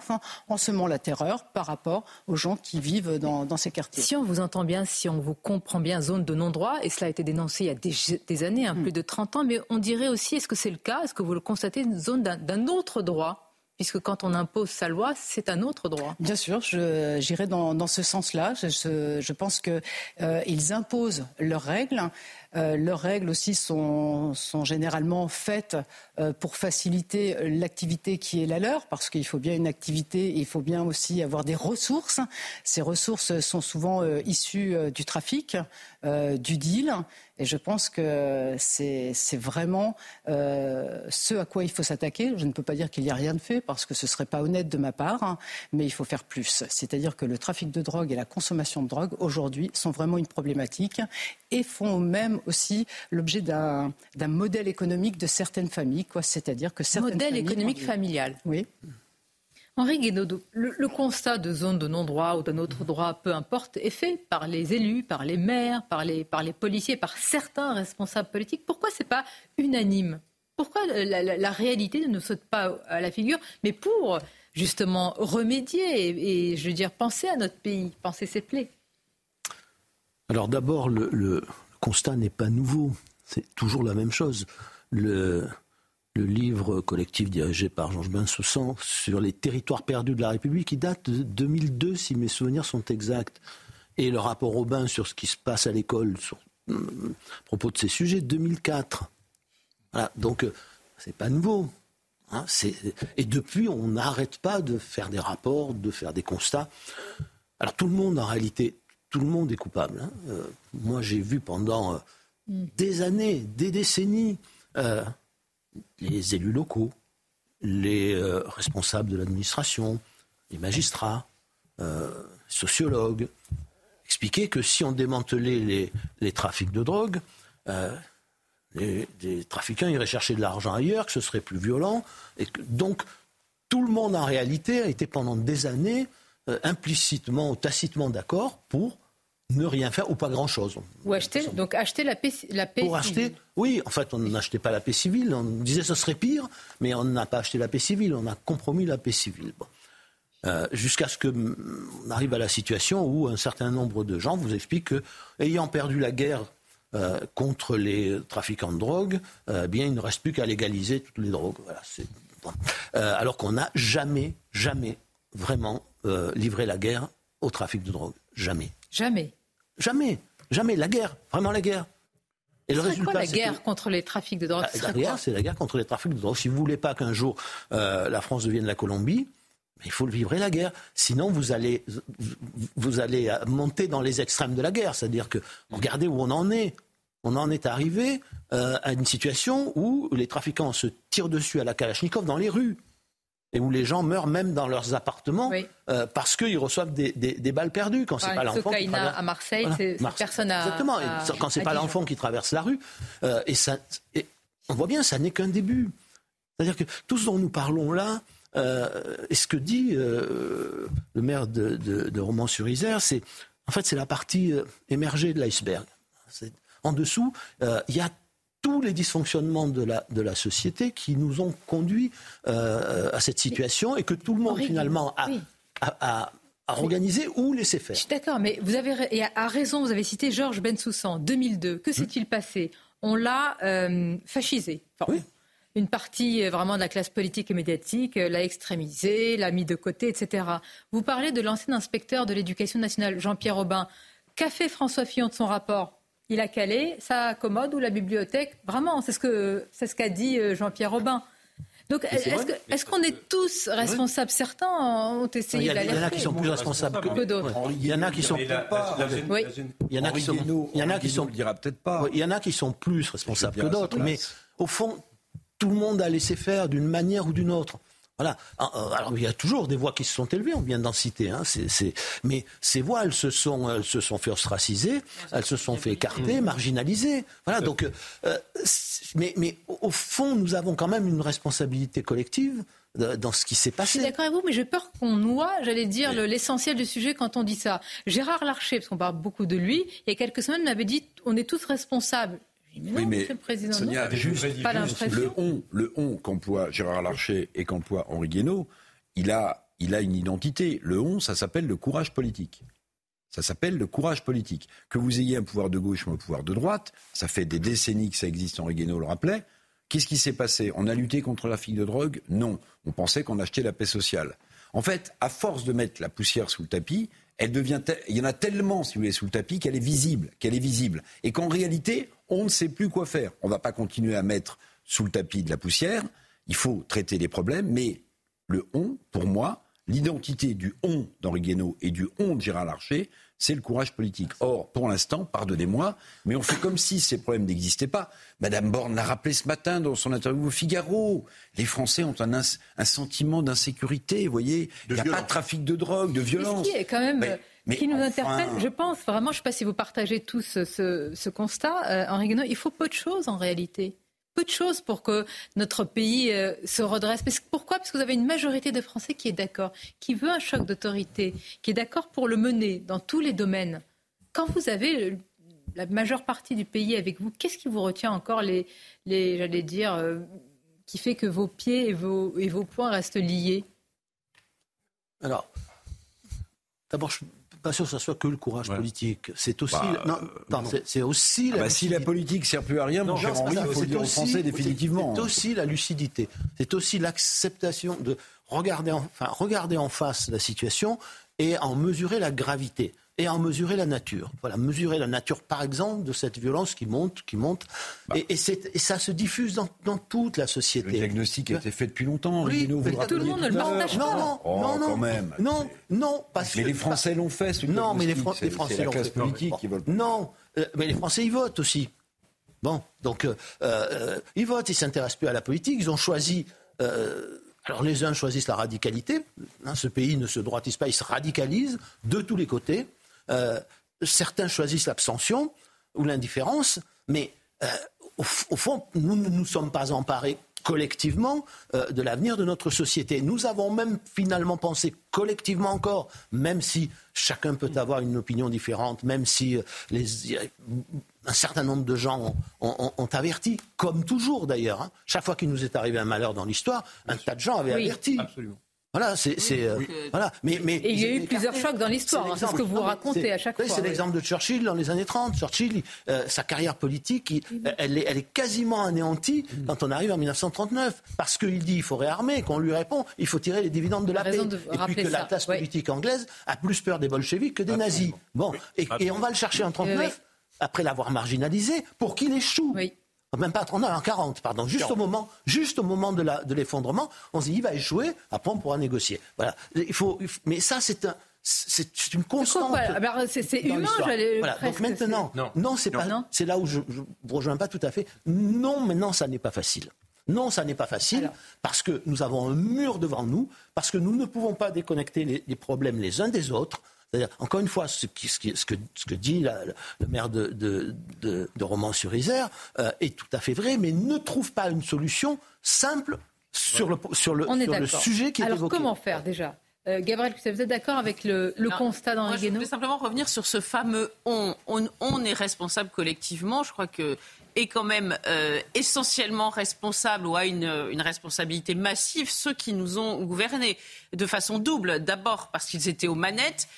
en semant la terreur par rapport aux gens qui vivent dans, ces quartiers. Si on vous entend bien, si on vous comprend bien, zone de non-droit, et cela a été dénoncé il y a des, années, hein, mm. plus de 30 ans, mais on dirait aussi, est-ce que c'est le cas? Est-ce que vous le constatez, une zone d'un autre droit? Puisque quand on impose sa loi, c'est un autre droit. Bien sûr, j'irai dans, dans, ce sens-là. Je, je, pense qu'ils euh, imposent leurs règles. Euh, leurs règles aussi sont, généralement faites euh, pour faciliter l'activité qui est la leur, parce qu'il faut bien une activité, et il faut bien aussi avoir des ressources. Ces ressources sont souvent euh, issues du trafic, du deal, et je pense que c'est vraiment ce à quoi il faut s'attaquer. Je ne peux pas dire qu'il n'y a rien de fait, parce que ce ne serait pas honnête de ma part, hein, mais il faut faire plus. C'est-à-dire que le trafic de drogue et la consommation de drogue, aujourd'hui, sont vraiment une problématique et font même aussi l'objet d'un modèle économique de certaines familles, quoi. C'est-à-dire que certaines modèle économique familial. Oui. Henri Guénaudot, le, constat de zone de non-droit ou d'un autre droit, peu importe, est fait par les élus, par les maires, par les, par les policiers, par certains responsables politiques. Pourquoi ce n'est pas unanime? Pourquoi la, réalité ne nous saute pas à la figure Mais pour justement remédier et, et, je veux dire, penser à notre pays, penser ses plaies? Alors d'abord, le, constat n'est pas nouveau. C'est toujours la même chose. Le, livre collectif dirigé par Georges Bensoussan sur les territoires perdus de la République, qui date de 2002, si mes souvenirs sont exacts, et le rapport Aubin sur ce qui se passe à l'école à propos de ces sujets, 2004. Voilà, donc euh, c'est pas nouveau. Hein, et depuis, on n'arrête pas de faire des rapports, de faire des constats. Alors tout le monde, en réalité, tout le monde est coupable. Hein. Euh, moi, j'ai vu pendant euh, des années, des décennies, euh, les élus locaux, les responsables de l'administration, les magistrats, sociologues, expliquer que si on démantelait les, trafics de drogue, les, trafiquants iraient chercher de l'argent ailleurs, que ce serait plus violent. Et donc, tout le monde, en réalité, a été pendant des années implicitement ou tacitement d'accord pour ne rien faire ou pas grand-chose. Ou acheter, donc acheter la paix, la paix Pour acheter, oui, en fait, on n'achetait pas la paix civile, on disait que ce serait pire, mais on n'a pas acheté la paix civile, on a compromis la paix civile. Euh, jusqu'à ce qu'on arrive à la situation où un certain nombre de gens vous expliquent que, ayant perdu la guerre euh, contre les trafiquants de drogue, euh, bien, il ne reste plus qu'à légaliser toutes les drogues. alors qu'on n'a jamais, jamais vraiment livré la guerre au trafic de drogue. Jamais. Jamais. Jamais. Jamais. La guerre. Vraiment la guerre. Et le résultat, quoi la guerre contre les trafics de drogue? La, c'est la guerre contre les trafics de drogue. Si vous ne voulez pas qu'un jour euh, la France devienne la Colombie, il faut le vivre la guerre. Sinon, vous allez, vous allez monter dans les extrêmes de la guerre. C'est-à-dire que, regardez où on en est. On en est arrivé euh, à une situation où les trafiquants se tirent dessus à la Kalachnikov dans les rues et où les gens meurent même dans leurs appartements euh, parce qu'ils reçoivent des, balles perdues quand c'est pas l'enfant qui traverse. à Marseille, c'est personne à, exactement. quand c'est pas l'enfant qui traverse la rue, euh, et ça, on voit bien, ça n'est qu'un début. C'est-à-dire que tout ce dont nous parlons là, et ce que dit le maire de, de Romans-sur-Isère, c'est en fait c'est la partie émergée de l'iceberg. En dessous, il y a tous les dysfonctionnements de la, de la société qui nous ont conduits euh, à cette situation et que tout le monde finalement a, a, organisé ou laissé faire. Je suis d'accord, mais vous avez et à raison, vous avez cité Georges Bensoussan, 2002. Que s'est-il passé? On l'a euh, fascisé. Une partie euh, vraiment de la classe politique et médiatique l'a extrémisé, l'a mis de côté, etc. Vous parlez de l'ancien inspecteur de l'éducation nationale, Jean-Pierre Aubin. Qu'a fait François Fillon de son rapport? Il a calé sa commode ou la bibliothèque. Vraiment, c'est ce que c'est ce qu'a dit euh, Jean-Pierre Robin. Donc, est-ce qu'on est, tous responsables? Certains ont essayé d'alerter. Il y en a qui sont plus responsables que, d'autres. Il y en a qui sont pas. Il y en a qui sont. Il y en a qui sont. dira peut-être pas. Il y en a qui sont plus responsables que d'autres. Mais au fond, tout le monde a laissé faire d'une manière ou d'une autre. Voilà. Ah, euh, alors il y a toujours des voix qui se sont élevées, on vient d'en citer. Hein. Mais ces voix, elles se sont, elles se sont fait ostraciser, elles se sont fait écarter, marginaliser. Voilà. Donc, euh, mais, mais au fond, nous avons quand même une responsabilité collective dans ce qui s'est passé. Je suis d'accord avec vous, mais j'ai peur qu'on noie, j'allais dire, l'essentiel du sujet quand on dit ça. Gérard Larcher, parce qu'on parle beaucoup de lui, il y a quelques semaines, m'avait dit on est tous responsables oui, mais Sonia, juste, le on, le on qu'emploie Gérard Larcher et qu'emploie Henri Guénaud, il a, il a une identité. Le on, ça s'appelle le courage politique. Ça s'appelle le courage politique. Que vous ayez un pouvoir de gauche ou un pouvoir de droite, ça fait des décennies que ça existe, Henri Guénaud le rappelait. Qu'est-ce qui s'est passé? On a lutté contre la fille de drogue? Non. On pensait qu'on achetait la paix sociale. En fait, à force de mettre la poussière sous le tapis, elle devient, il y en a tellement, si vous voulez, sous le tapis qu'elle est visible, qu'elle est visible, et qu'en réalité, on ne sait plus quoi faire. On ne va pas continuer à mettre sous le tapis de la poussière. Il faut traiter les problèmes, mais le on, pour moi, l'identité du on d'Henri Guénaud et du on de Gérard Larcher, c'est le courage politique. Or, pour l'instant, pardonnez-moi, mais on fait comme si ces problèmes n'existaient pas. Madame Borne l'a rappelé ce matin dans son interview au Figaro. Les Français ont un, un sentiment d'insécurité, vous voyez. Il n'y a pas de trafic de drogue, de violence. Ce qui est quand même... Mais, qui nous interpelle, je pense vraiment, je ne sais pas si vous partagez tous ce, constat, euh, Henri Guénaud, il faut peu de choses en réalité peu de choses pour que notre pays euh, se redresse. pourquoi? Parce que vous avez une majorité de Français qui est d'accord, qui veut un choc d'autorité, qui est d'accord pour le mener dans tous les domaines. Quand vous avez la majeure partie du pays avec vous, qu'est-ce qui vous retient encore les, les j'allais dire, euh, qui fait que vos pieds et vos, et vos poings restent liés? Alors, d'abord, je pas sûr que ce soit que le courage politique. C'est aussi, bah, non, euh, c'est aussi. Ah bah, si la politique sert plus à rien, mon cher Henri, il faut le dire aux Français définitivement. C'est aussi la lucidité. C'est aussi l'acceptation de regarder, enfin, regarder en face la situation et en mesurer la gravité et en mesurer la nature. Voilà, mesurer la nature, par exemple, de cette violence qui monte, qui monte, bah. et, ça se diffuse dans, toute la société. Le diagnostic a été fait depuis longtemps. Oui, vous tout le monde ne le partage pas. Non, oh, non, non, quand même. non, non, parce mais les Français l'ont fait. Ce non, mais les, Français l'ont fait. politique qui veulent. Non, euh, mais les Français ils votent aussi. Bon, donc euh, euh, ils votent, ils s'intéressent plus à la politique, ils ont choisi. Alors les uns choisissent la radicalité, hein, ce pays ne se droitise pas, il se radicalise de tous les côtés. Euh, certains choisissent l'abstention ou l'indifférence, mais euh, au, fond, nous ne nous sommes pas emparés collectivement euh, de l'avenir de notre société. Nous avons même finalement pensé collectivement encore, même si chacun peut avoir une opinion différente, même si un certain nombre de gens ont, averti, comme toujours d'ailleurs. Hein. Chaque fois qu'il nous est arrivé un malheur dans l'histoire, un tas de gens avaient averti. Absolument. Voilà, c'est. Euh, voilà. Mais, mais, Et il y a eu plusieurs chocs dans l'histoire, c'est ce que vous racontez à chaque fois. C'est l'exemple de Churchill dans les années 30. Churchill, euh, sa carrière politique, elle, est, elle, est, quasiment anéantie mm. quand on arrive en 1939. Parce qu'il dit il faut réarmer, qu'on lui répond il faut tirer les dividendes de la paix. et puis que la classe politique anglaise a plus peur des bolcheviks que des nazis. Bon, et, on va le chercher en 39, après l'avoir marginalisé, pour qu'il échoue. Oui même pas en 40, pardon, juste au moment, juste au moment de, la, de l'effondrement, on se dit il va échouer, après on pourra négocier. Voilà. Il faut, mais ça c'est un, c'est une constante. C'est humain, j'allais voilà. Donc maintenant, non, c'est pas, c'est là où je ne rejoins pas tout à fait. Non, maintenant ça n'est pas facile. Non, ça n'est pas facile parce que nous avons un mur devant nous, parce que nous ne pouvons pas déconnecter les problèmes les uns des autres encore une fois, ce, que, dit le maire de, de, Romans-sur-Isère euh, est tout à fait vrai, mais ne trouve pas une solution simple sur le, sur le, sur le sujet qui est Alors évoqué. comment faire déjà? Euh, Gabriel, vous êtes d'accord avec le, le constat d'Henri Je voulais simplement revenir sur ce fameux on. on. on. est responsable collectivement. Je crois que est quand même euh, essentiellement responsable ou a une, une, responsabilité massive ceux qui nous ont gouvernés de façon double. D'abord parce qu'ils étaient aux manettes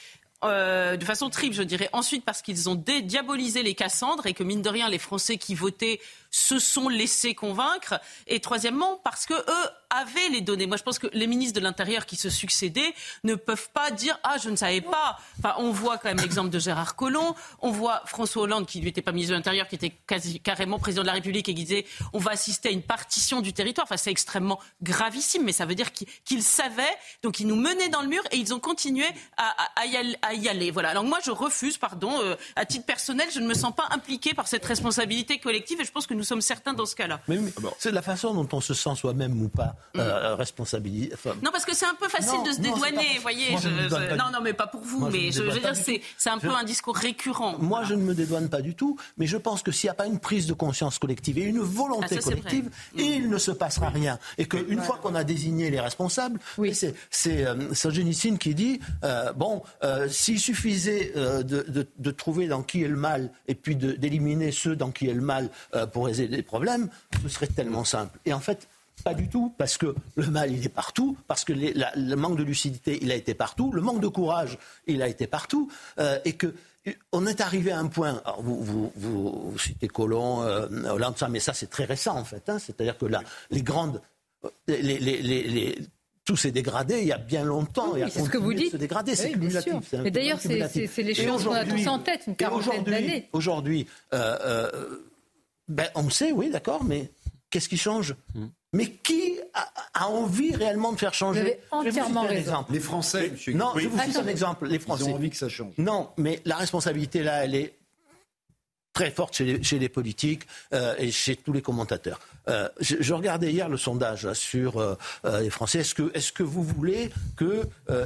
euh, de façon triple, je dirais. Ensuite, parce qu'ils ont diabolisé les Cassandres et que, mine de rien, les Français qui votaient se sont laissés convaincre. Et troisièmement, parce que eux avaient les données. Moi, je pense que les ministres de l'Intérieur qui se succédaient ne peuvent pas dire Ah, je ne savais pas. Enfin, on voit quand même l'exemple de Gérard Collomb. On voit François Hollande, qui n'était pas ministre de l'Intérieur, qui était carrément président de la République et qui disait On va assister à une partition du territoire. Enfin, c'est extrêmement gravissime, mais ça veut dire qu'ils savaient. Donc, ils nous menaient dans le mur et ils ont continué à, y, aller, Voilà. Alors, moi, je refuse, pardon, euh, à titre personnel, je ne me sens pas impliqué par cette responsabilité collective et je pense que nous sommes certains dans ce cas-là. Mais, c'est la façon dont on se sent soi-même ou pas euh, responsabilisé. non, parce que c'est un peu facile non, de se dédouaner, vous voyez. Moi, je je, je, non, non, mais pas pour vous, Moi, mais je, veux dire, c'est un peu un discours récurrent. Moi, je ne me dédouane pas du tout, mais je pense que s'il n'y a pas une prise de conscience collective et une volonté ah, ça, collective, vrai. il ne se passera rien. Et qu'une fois qu'on a désigné les responsables, oui. c'est euh, Solzhenitsyn qui dit euh, bon, euh, s'il suffisait euh, de, de, de, trouver dans qui est le mal et puis d'éliminer ceux dans qui est le mal euh, pour résoudre les problèmes, ce serait tellement simple. Et en fait, pas du tout, parce que le mal, il est partout, parce que les, la, le manque de lucidité, il a été partout, le manque de courage, il a été partout, euh, et que on est arrivé à un point. Alors vous, vous, vous, vous, citez Colomb, euh, Hollande, mais ça c'est très récent en fait. Hein, C'est-à-dire que là, les grandes, les, les, les, tout s'est dégradé il y a bien longtemps. Oui, et c'est ce que vous dites. Se dégrader, c'est cumulatif. Mais d'ailleurs, c'est l'échéance qu'on a tous en tête, une quarantaine d'années. Aujourd'hui, euh, euh, ben, on sait, oui, d'accord, mais qu'est-ce qui change? Hmm. mais qui a, a, envie réellement de faire changer? Vous avez entièrement raison. Les Français, monsieur Non, oui. je vous cite un exemple. Les Français. Ils ont envie que ça change. Non, mais la responsabilité là, elle est très forte chez les, chez les politiques euh, et chez tous les commentateurs. Euh, je, je, regardais hier le sondage là, sur euh, les Français. Est-ce que, est que vous voulez que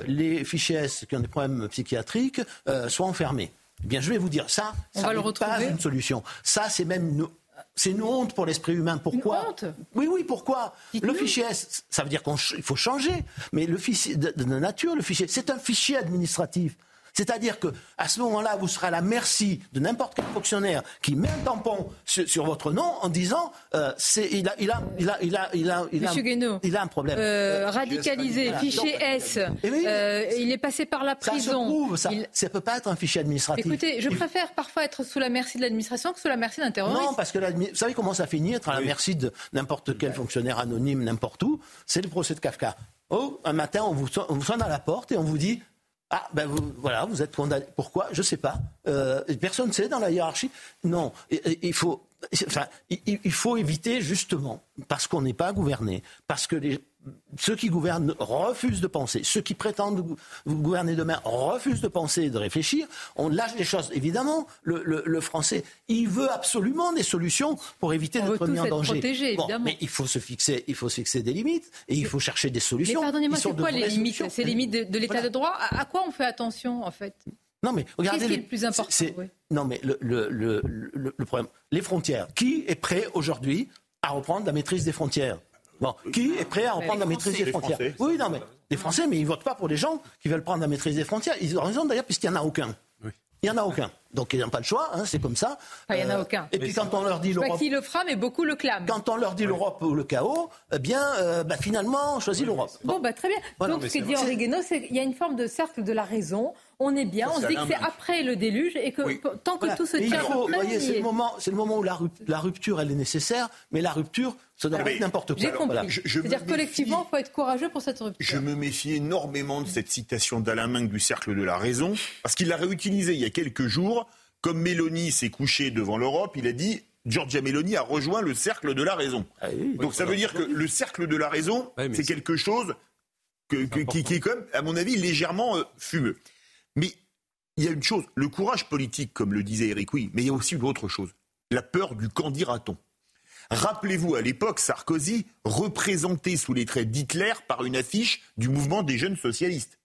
les fichiers S qui ont des problèmes psychiatriques soient enfermés? Eh bien, je vais vous dire ça, On ça va le n'est pas une solution. Ça, c'est même une, c'est une honte pour l'esprit humain. Pourquoi Une honte Oui, oui, pourquoi Le fichier S, ça veut dire qu'il faut changer. Mais le fichier de, de nature, le fichier, c'est un fichier administratif. C'est-à-dire que à ce moment-là, vous serez à la merci de n'importe quel fonctionnaire qui met un tampon sur, sur votre nom en disant euh, c'est il a il a il a il a il a il a, Monsieur Guénaud, il a un problème. Euh, radicalisé, voilà. fichier Donc, S. Oui, euh, il est passé par la prison. Ça se prouve, ça. Il... ça peut pas être un fichier administratif. Écoutez, je préfère parfois être sous la merci de l'administration que sous la merci d'un terroriste. Non, parce que vous savez comment ça finit être à la oui. merci de n'importe quel fonctionnaire anonyme n'importe où. C'est le procès de Kafka. Oh, un matin, on vous, on vous sonne à la porte et on vous dit ah, ben vous, voilà, vous êtes condamné. Pourquoi? Je ne sais pas. Euh, personne ne sait dans la hiérarchie. Non, il faut, enfin, il, il faut éviter justement, parce qu'on n'est pas gouverné, parce que les, ceux qui gouvernent refusent de penser, ceux qui prétendent gouverner demain refusent de penser et de réfléchir, on lâche les choses. Évidemment, le, le, le français, il veut absolument des solutions pour éviter d'être mis en danger. Protégé, bon, mais il faut se fixer, il faut se fixer des limites et il faut chercher des solutions. Mais pardonnez-moi, c'est quoi les limites C'est les limites de, de l'état voilà. de droit? À, à, quoi on fait attention en fait? Non mais regardez, Qu'est-ce qui est le plus important oui? Non mais le, le, le, le problème, les frontières. Qui est prêt aujourd'hui à reprendre la maîtrise des frontières? Bon, qui est prêt à reprendre la maîtrise des frontières Français. Oui, non, mais les Français, mais ils votent pas pour les gens qui veulent prendre la maîtrise des frontières. Ils ont raison d'ailleurs, puisqu'il n'y en a aucun. Il n'y en a aucun. Donc ils n'ont pas le choix, hein, c'est comme ça. Enfin, il n'y en a aucun. Et puis quand on leur dit l'Europe. qui le fera, mais beaucoup le clament. Quand on leur dit l'Europe ou le chaos, eh bien, euh, bah, finalement, on choisit l'Europe. Bon, bah, très bien. Voilà, Donc ce que dit Henri Guénaud, c'est qu'il y a une forme de cercle de la raison. On est bien, Ça, on se dit que c'est après le déluge et que Oui. tant que Voilà. tout se tient faut- en place, c'est est. le moment, c'est le moment où la, rup- la rupture, elle est nécessaire, mais la rupture, ça doit Ah, être n'importe quoi. J'ai compris. Voilà. Je- je me C'est-à-dire méfie. collectivement, il faut être courageux pour cette rupture. Je me méfie énormément de cette citation d'Alain Minc du Cercle de la Raison, parce qu'il l'a réutilisée il y a quelques jours. Comme Mélanie s'est couchée devant l'Europe, il a dit Giorgia Meloni a rejoint le Cercle de la Raison. Ah oui. Donc ça veut dire que le Cercle de la Raison, c'est c'est- quelque chose que- que- qui, qui est quand même, à mon avis, légèrement euh, fumeux. Mais il y a une chose, le courage politique, comme le disait Eric, oui, mais il y a aussi une autre chose, la peur du qu'en dira-t-on. Rappelez-vous, à l'époque, Sarkozy représenté sous les traits d'Hitler par une affiche du mouvement des jeunes socialistes.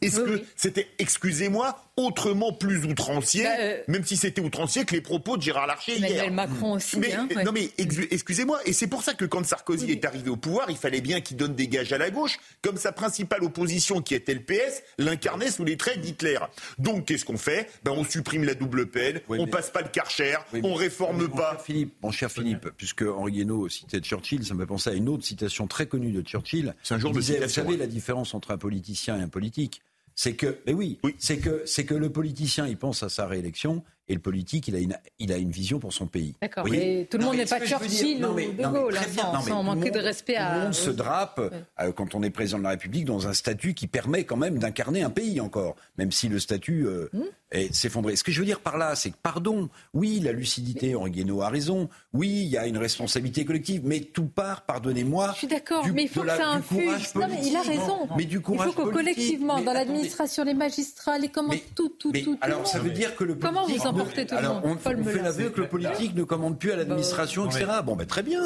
Est-ce Oui, que oui. c'était, excusez-moi, autrement plus outrancier, bah, euh, même si c'était outrancier que les propos de Gérard Larcher Emmanuel Macron aussi. Mais, hein, Non mais excusez-moi, et c'est pour ça que quand Sarkozy est arrivé au pouvoir, il fallait bien qu'il donne des gages à la gauche, comme sa principale opposition qui était le PS l'incarnait sous les traits d'Hitler. Donc qu'est-ce qu'on fait? Ben, On supprime la double peine, on passe pas le Karcher, on réforme pas. cher Philippe, mon cher Philippe, puisque Henri Guénaud citait Churchill, ça me fait penser à une autre citation très connue de Churchill. C'est un jour de Vous savez la différence entre un politicien et un politique? C'est que, mais oui, c'est que c'est que le politicien, il pense à sa réélection et le politique, il a une, il a une vision pour son pays. D'accord, mais tout le monde n'est pas Churchill ou De Gaulle, sans, manquer de respect à... Tout le monde se drape, euh, quand on est président de la République, dans un statut qui permet quand même d'incarner un pays encore, même si le statut euh, hmm. est s'effondré. Ce que je veux dire par là, c'est que, pardon, oui, la lucidité, Henri Guénaud a raison, oui, il y a une responsabilité collective, mais tout part, pardonnez-moi... Je suis d'accord, mais il faut que ça infuse... Non, mais il a raison. Mais du courage il faut que collectivement, dans l'administration, les magistrats, les commandes, tout, tout, tout. Alors, ça veut dire que le politique... Comment vous emportez tout le monde on, fait l'aveu que le politique ne commande plus à l'administration, etc. Bon, ben très bien.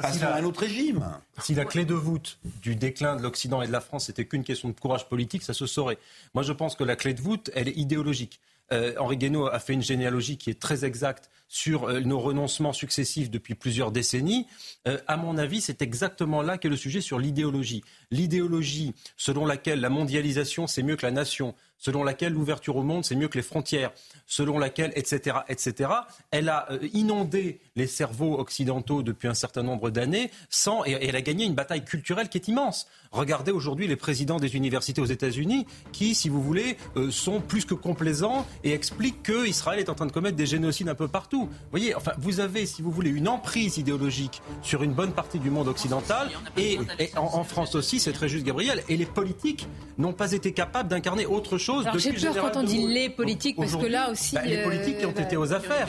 Passons à un autre régime. Si la clé de voûte du déclin de l'Occident et de la France n'était qu'une question de courage politique, ça se saurait. Moi, je pense que la clé de voûte, elle est idéologique. Euh, Henri Guénaud a fait une généalogie qui est très exacte sur euh, nos renoncements successifs depuis plusieurs décennies. Euh, à mon avis, c'est exactement là qu'est le sujet sur l'idéologie. L'idéologie selon laquelle la mondialisation, c'est mieux que la nation, selon laquelle l'ouverture au monde, c'est mieux que les frontières, selon laquelle, etc., etc., elle a euh, inondé les cerveaux occidentaux depuis un certain nombre d'années, sans, et elle a gagné une bataille culturelle qui est immense. Regardez aujourd'hui les présidents des universités aux États-Unis qui, si vous voulez, sont plus que complaisants et expliquent qu'Israël est en train de commettre des génocides un peu partout. Vous voyez, enfin, vous avez, si vous voulez, une emprise idéologique sur une bonne partie du monde occidental et, en, France aussi, c'est très juste, Gabriel, et les politiques n'ont pas été capables d'incarner autre chose. J'ai peur quand on dit les politiques, parce que là aussi. Bah, les politiques qui ont été aux affaires.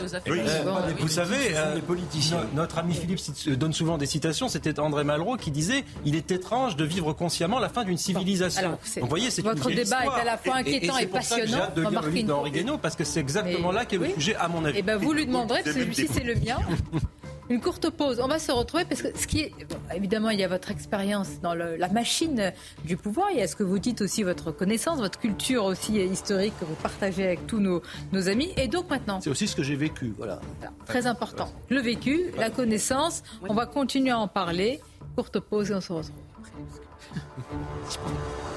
vous savez, euh, politiciens. notre ami Philippe donne souvent des citations. C'était André Malraux qui disait Il est étrange de vivre consciemment la fin d'une civilisation. vous voyez, c'est Votre débat est à la fois inquiétant et, passionnant. J'ai hâte de lire le livre parce que c'est exactement là qu'est le sujet, à mon avis. Et eh ben vous lui demanderez, celui-ci c'est le mien. Une courte pause. On va se retrouver parce que ce qui est. évidemment, il y a votre expérience dans la machine du pouvoir. Il y a ce que vous dites aussi, votre connaissance, votre culture aussi historique que vous partagez avec tous nos, nos amis. Et donc maintenant. C'est aussi ce que j'ai vécu. Voilà. Très important. Le vécu, la connaissance. On va continuer à en parler. Courte pause et on se retrouve.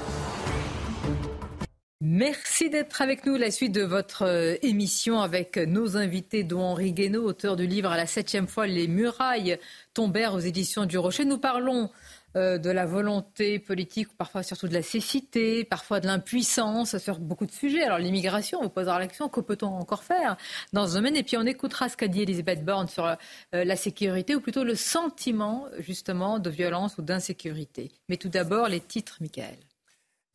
Merci d'être avec nous. La suite de votre euh, émission avec nos invités, dont Henri Guénaud, auteur du livre à la septième fois Les murailles tombèrent aux éditions du Rocher. Nous parlons euh, de la volonté politique, parfois surtout de la cécité, parfois de l'impuissance sur beaucoup de sujets. Alors l'immigration, on vous posera l'action, que peut-on encore faire dans ce domaine? Et puis on écoutera ce qu'a dit Elisabeth Borne sur euh, la sécurité, ou plutôt le sentiment justement de violence ou d'insécurité. Mais tout d'abord, les titres, Michael.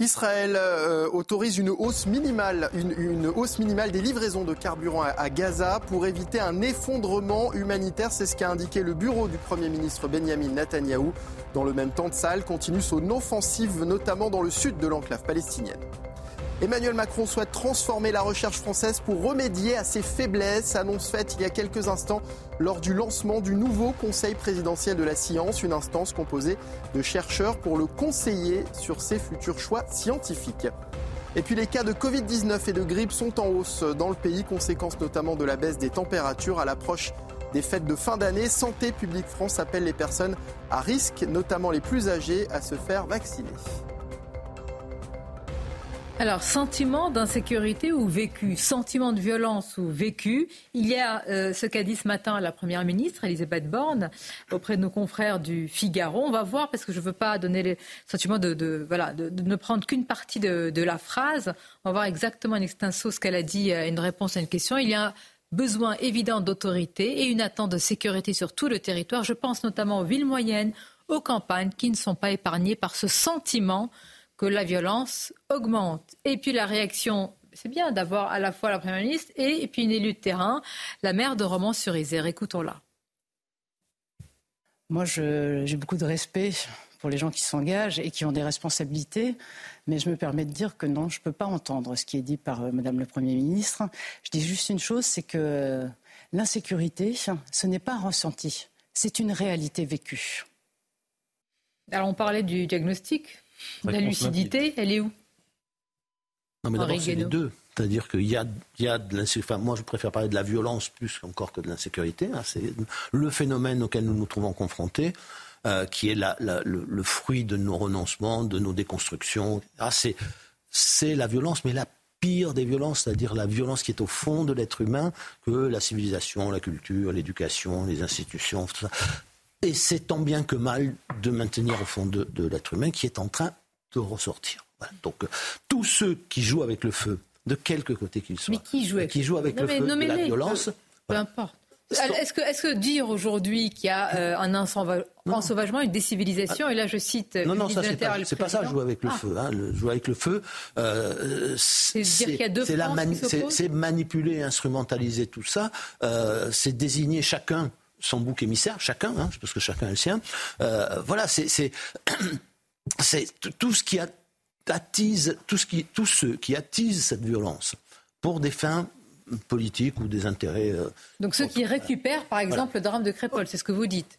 Israël euh, autorise une hausse, minimale, une, hausse minimale des livraisons de carburant à, Gaza pour éviter un effondrement humanitaire. C'est ce qu'a indiqué le bureau du Premier ministre Benjamin Netanyahou. Dans le même temps, salle continue son offensive, notamment dans le sud de l'enclave palestinienne. Emmanuel Macron souhaite transformer la recherche française pour remédier à ses faiblesses. Annonce faite il y a quelques instants lors du lancement du nouveau Conseil présidentiel de la science, une instance composée de chercheurs pour le conseiller sur ses futurs choix scientifiques. Et puis les cas de Covid-19 et de grippe sont en hausse dans le pays, conséquence notamment de la baisse des températures à l'approche des fêtes de fin d'année. Santé publique France appelle les personnes à risque, notamment les plus âgées, à se faire vacciner. Alors, sentiment d'insécurité ou vécu, sentiment de violence ou vécu, il y a euh, ce qu'a dit ce matin la Première ministre, Elisabeth Borne, auprès de nos confrères du Figaro. On va voir, parce que je ne veux pas donner le sentiment de, voilà, de, ne prendre qu'une partie de, la phrase. On va voir exactement une extenso ce qu'elle a dit, euh, une réponse à une question. Il y a besoin évident d'autorité et une attente de sécurité sur tout le territoire. Je pense notamment aux villes moyennes, aux campagnes qui ne sont pas épargnées par ce sentiment que la violence augmente. Et puis la réaction, c'est bien d'avoir à la fois la Première ministre et, puis une élue de terrain, la maire de Romans-sur-Isère. Écoutons-la. Moi, j'ai beaucoup de respect pour les gens qui s'engagent et qui ont des responsabilités, mais je me permets de dire que non, je ne peux pas entendre ce qui est dit par euh, Madame le Premier ministre. Je dis juste une chose, c'est que l'insécurité, ce n'est pas un ressenti, c'est une réalité vécue. Alors on parlait du diagnostic la lucidité, elle est où? Non, mais d'abord, c'est les deux. C'est-à-dire qu'il y a, il y a de l'insécurité. Enfin, moi, je préfère parler de la violence plus encore que de l'insécurité. Hein. C'est le phénomène auquel nous nous trouvons confrontés. Euh, qui est la, la, le, le, fruit de nos renoncements, de nos déconstructions. Ah, c'est, c'est la violence, mais la pire des violences, c'est-à-dire la violence qui est au fond de l'être humain, que la civilisation, la culture, l'éducation, les institutions, tout ça. Et c'est tant bien que mal de maintenir au fond de, de l'être humain qui est en train de ressortir. Voilà. Donc, euh, tous ceux qui jouent avec le feu, de quelque côté qu'ils soient, mais qui joue avec, qui jouent avec le feu, de la violence, peu, peu importe. Est-ce que, est que, dire aujourd'hui qu'il y a euh, un ensauvagement, une décivilisation, et là je cite. Non, non, ça c'est pas, pas, ça, jouer avec le ah. feu. Hein, le, jouer avec le feu, euh, c'est manipuler, instrumentaliser tout ça, euh, c'est désigner chacun son bouc émissaire, chacun, hein, parce que chacun a le sien. Euh, voilà, c'est tout ce qui attise, tout ce qui, tous ceux qui attisent cette violence pour des fins politiques ou des intérêts. Euh, Donc ceux qui récupèrent, par exemple, voilà. le drame de Crépole, c'est ce que vous dites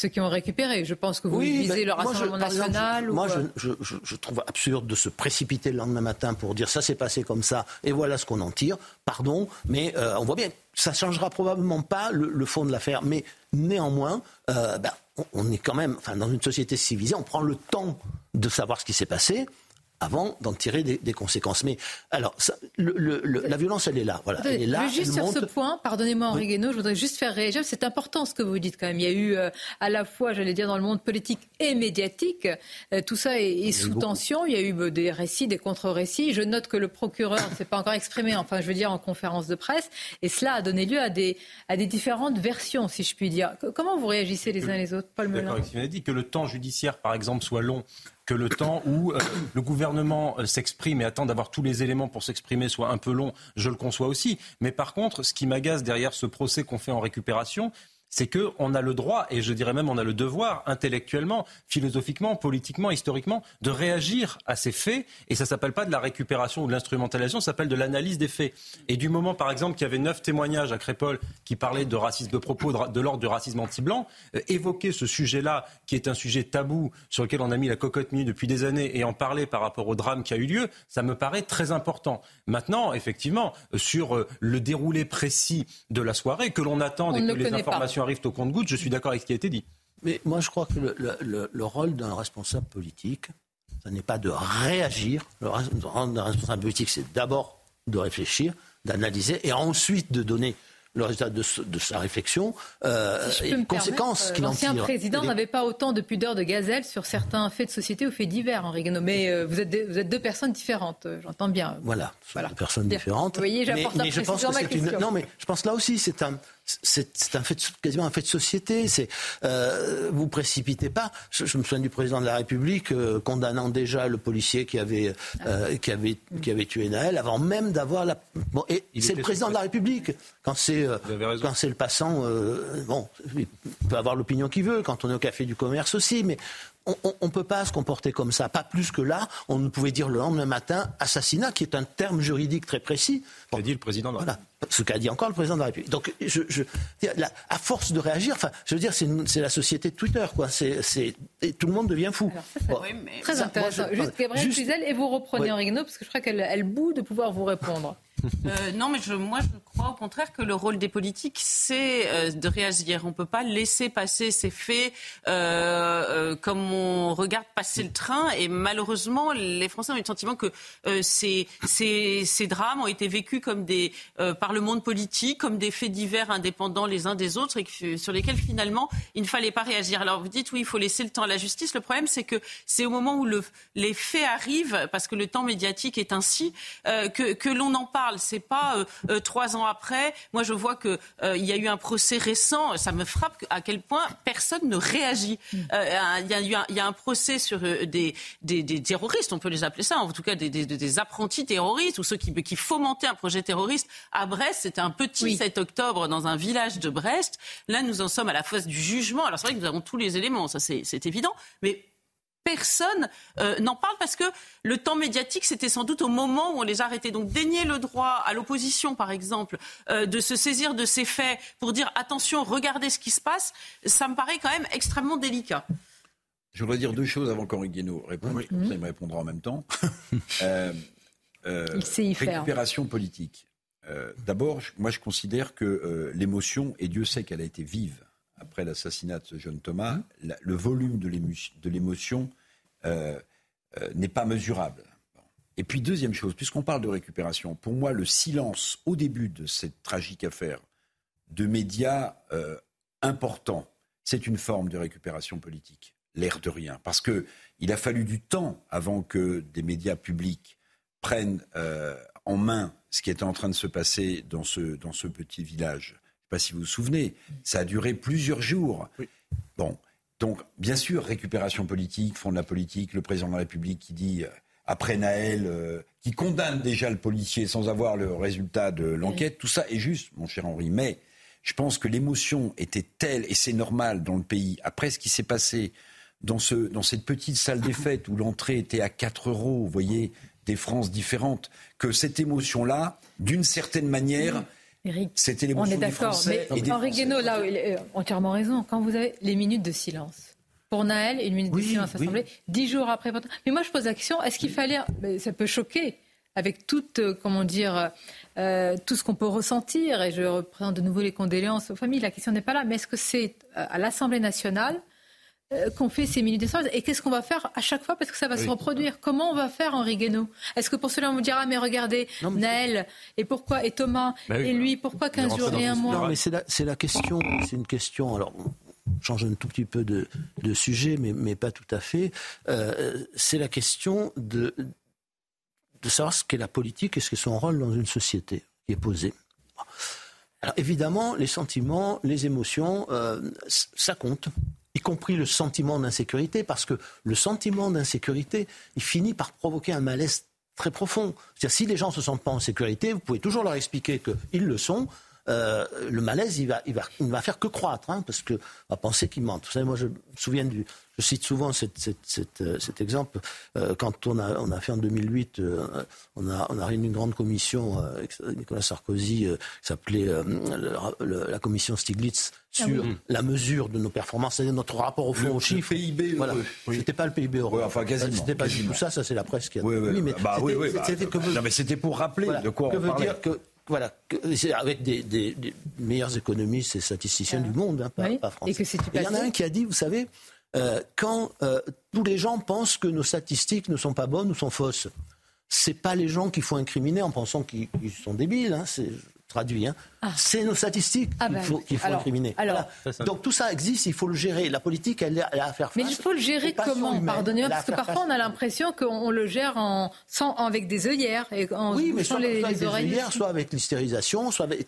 ceux qui ont récupéré. Je pense que vous oui, visez le Rassemblement moi, je, national. Exemple, ou moi, je, je, je, trouve absurde de se précipiter le lendemain matin pour dire ça s'est passé comme ça et voilà ce qu'on en tire. Pardon, mais euh, on voit bien, ça changera probablement pas le, le fond de l'affaire. Mais néanmoins, euh, ben, on, on, est quand même, enfin, dans une société civilisée, on prend le temps de savoir ce qui s'est passé avant d'en tirer des, des, conséquences. Mais alors, ça, le, le, le, la violence, elle est là. Voilà, elle est là. Juste sur monte... ce point, pardonnez-moi Henri oui. Guénaud, je voudrais juste faire réagir. C'est important ce que vous dites quand même. Il y a eu euh, à la fois, j'allais dire, dans le monde politique et médiatique, euh, tout ça est, est sous tension. Il y a eu euh, des récits, des contre-récits. Je note que le procureur ne s'est pas encore exprimé, enfin, je veux dire, en conférence de presse. Et cela a donné lieu à des, à des différentes versions, si je puis dire. Comment vous réagissez les uns les autres, Paul Melun D'accord, il a dit que le temps judiciaire, par exemple, soit long que le temps où euh, le gouvernement euh, s'exprime et attend d'avoir tous les éléments pour s'exprimer soit un peu long, je le conçois aussi. Mais par contre, ce qui m'agace derrière ce procès qu'on fait en récupération, c'est qu'on a le droit, et je dirais même on a le devoir, intellectuellement, philosophiquement, politiquement, historiquement, de réagir à ces faits. Et ça ne s'appelle pas de la récupération ou de l'instrumentalisation, ça s'appelle de l'analyse des faits. Et du moment, par exemple, qu'il y avait neuf témoignages à Crépole qui parlaient de racisme, de propos de, de l'ordre du racisme anti-blanc, euh, évoquer ce sujet-là, qui est un sujet tabou, sur lequel on a mis la cocotte minute depuis des années, et en parler par rapport au drame qui a eu lieu, ça me paraît très important. Maintenant, effectivement, sur euh, le déroulé précis de la soirée, que l'on attend et que les informations pas arrivent au compte-goutte, je suis d'accord avec ce qui a été dit. Mais moi, je crois que le, le, le rôle d'un responsable politique, ce n'est pas de réagir. Le rôle d'un responsable politique, c'est d'abord de réfléchir, d'analyser et ensuite de donner le résultat de, de sa réflexion euh, si et les conséquences qu'il en tire. L'ancien président n'avait pas autant de pudeur de gazelle sur certains faits de société ou faits divers, Henri Guénaud. Mais euh, vous, êtes deux, vous êtes deux personnes différentes, euh, j'entends bien. Voilà, voilà. deux personnes différentes. Vous voyez, mais, mais je pense que c'est une... Non, mais je pense là aussi, c'est un, c'est un fait quasiment un fait de société. C'est euh, vous précipitez pas. Je, je, me souviens du président de la République euh, condamnant déjà le policier qui avait euh, qui avait qui avait tué Naël avant même d'avoir la. Bon, et c'est le président de la République quand c'est euh, quand c'est le passant. euh, bon, il peut avoir l'opinion qu'il veut. Quand on est au café du commerce aussi, mais on ne peut pas se comporter comme ça. Pas plus que là, on ne pouvait dire le lendemain matin assassinat, qui est un terme juridique très précis. Bon, qu'a dit le président de la République. Voilà, ce qu'a dit encore le président de la République. Donc, je, je, là, à force de réagir, enfin, je veux dire, c'est la société de Twitter, quoi. C'est, et tout le monde devient fou. Alors, ça, bon, oui, mais... Très ça, intéressant. Moi, je, juste Gabriel juste... Puzel, et vous reprenez oui. Henri parce que je crois qu'elle elle bout de pouvoir vous répondre. Euh, non, mais moi, je crois au contraire que le rôle des politiques, c'est euh, de réagir. On ne peut pas laisser passer ces faits euh, comme on regarde passer le train. Et malheureusement, les Français ont eu le sentiment que ces, drames ont été vécus comme des, par le monde politique, comme des faits divers indépendants les uns des autres, et sur lesquels finalement il ne fallait pas réagir. Alors vous dites oui, il faut laisser le temps à la justice. Le problème, c'est que c'est au moment où le, les faits arrivent, parce que le temps médiatique est ainsi, que l'on en parle c'est pas euh, euh, trois ans après. Moi, je vois qu'il euh, y a eu un procès récent. Ça me frappe à quel point personne ne réagit. Il y, a eu un, y a un procès sur des, des, des, terroristes, on peut les appeler ça, en tout cas des, des apprentis terroristes ou ceux qui, qui, fomentaient un projet terroriste à Brest. C'était un petit oui. 7 octobre dans un village de Brest. Là, nous en sommes à la phase du jugement. Alors c'est vrai que nous avons tous les éléments, ça c'est évident, mais personne euh, n'en parle parce que le temps médiatique, c'était sans doute au moment où on les arrêtait. Donc dénier le droit à l'opposition, par exemple, euh, de se saisir de ces faits pour dire attention, regardez ce qui se passe, ça me paraît quand même extrêmement délicat. Je voudrais dire deux choses avant qu'Henri Guénaud réponde. Oui. Ça, il me répondra en même temps. euh, Il sait y faire. récupération politique. D'abord, moi, je considère que l'émotion, et Dieu sait qu'elle a été vive après l'assassinat de ce jeune Thomas, mmh. le volume de l'émotion n'est pas mesurable. Et puis, deuxième chose, puisqu'on parle de récupération, pour moi, le silence au début de cette tragique affaire de médias euh, importants, c'est une forme de récupération politique, l'air de rien. Parce qu'il a fallu du temps avant que des médias publics prennent euh, en main ce qui était en train de se passer dans ce, dans ce petit village. Je ne sais pas si vous vous souvenez, ça a duré plusieurs jours. Bon, donc, bien sûr, récupération politique, fond de la politique, le président de la République qui dit, euh, après Naël, qui condamne déjà le policier sans avoir le résultat de l'enquête, tout ça est juste, mon cher Henri. Mais je pense que l'émotion était telle, et c'est normal dans le pays, après ce qui s'est passé dans, ce, dans cette petite salle des fêtes où l'entrée était à 4 euros, vous voyez, des frances différentes, que cette émotion-là, d'une certaine manière, c'était l'émotion On est d'accord, mais Henri Guénaud, là, il a entièrement raison. Quand vous avez les minutes de silence, pour Naël, une minute de silence assemblée, dix jours après. Mais moi, je pose la question est-ce qu'il fallait. Ça peut choquer, avec toute, euh, comment dire, euh, tout ce qu'on peut ressentir, et je représente de nouveau les condoléances aux familles, la question n'est pas là, mais est-ce que c'est euh, à l'Assemblée nationale qu'on fait ces minutes d'essence Et qu'est-ce qu'on va faire à chaque fois Parce que ça va se reproduire. Comment on va faire, Henri Guénaud? Est-ce que pour cela, on vous dira, mais regardez, Naël, et pourquoi, et Thomas, bah et lui, pourquoi 15 jours et un mois? Non, mais c'est la, la, question, c'est une question, alors on change un tout petit peu de, de sujet, mais, mais, pas tout à fait. Euh, c'est la question de, de savoir ce qu'est la politique et ce qu'est son rôle dans une société qui est posée. Alors évidemment, les sentiments, les émotions, euh, ça compte, y compris le sentiment d'insécurité, parce que le sentiment d'insécurité, il finit par provoquer un malaise très profond. Si les gens ne se sentent pas en sécurité, vous pouvez toujours leur expliquer qu'ils le sont, euh, le malaise, il, va, il, va, il ne va faire que croître, hein, parce qu'on va penser qu'il mentent. Vous savez, moi, je me souviens du. Je cite souvent cette, euh, cet exemple. Euh, quand on a, on a fait en 2008, on, a, on a réuni une grande commission avec Nicolas Sarkozy, qui s'appelait la commission Stiglitz, ah sur la mesure de nos performances, c'est-à-dire notre rapport au fond aux chiffres. Le PIB voilà. C'était pas le PIB heureux. enfin, quasiment. C'était pas du tout ça, ça c'est la presse qui a. Oui, oui, mais bah, c'était pour rappeler de quoi que on veut parlait. dire que voilà, avec des, meilleurs économistes et statisticiens du monde, hein, pas, français. Et il y en a un qui a dit, vous savez, euh, quand euh, tous les gens pensent que nos statistiques ne sont pas bonnes ou sont fausses, c'est pas les gens qu'il faut incriminer en pensant qu'ils sont débiles. Hein, traduit. Hein. Ah. C'est nos statistiques ah qu'il ben faut, qu'il faut incriminer. Alors, Donc tout ça existe, il faut le gérer. La politique, elle, elle a à faire face. Mais il faut le gérer comment Pardonnez-moi, parce que parfois on a l'impression qu'on le gère en, sans, avec des œillères et en oui, mais soit, les, avec des œillères, soit avec l'hystérisation, soit avec.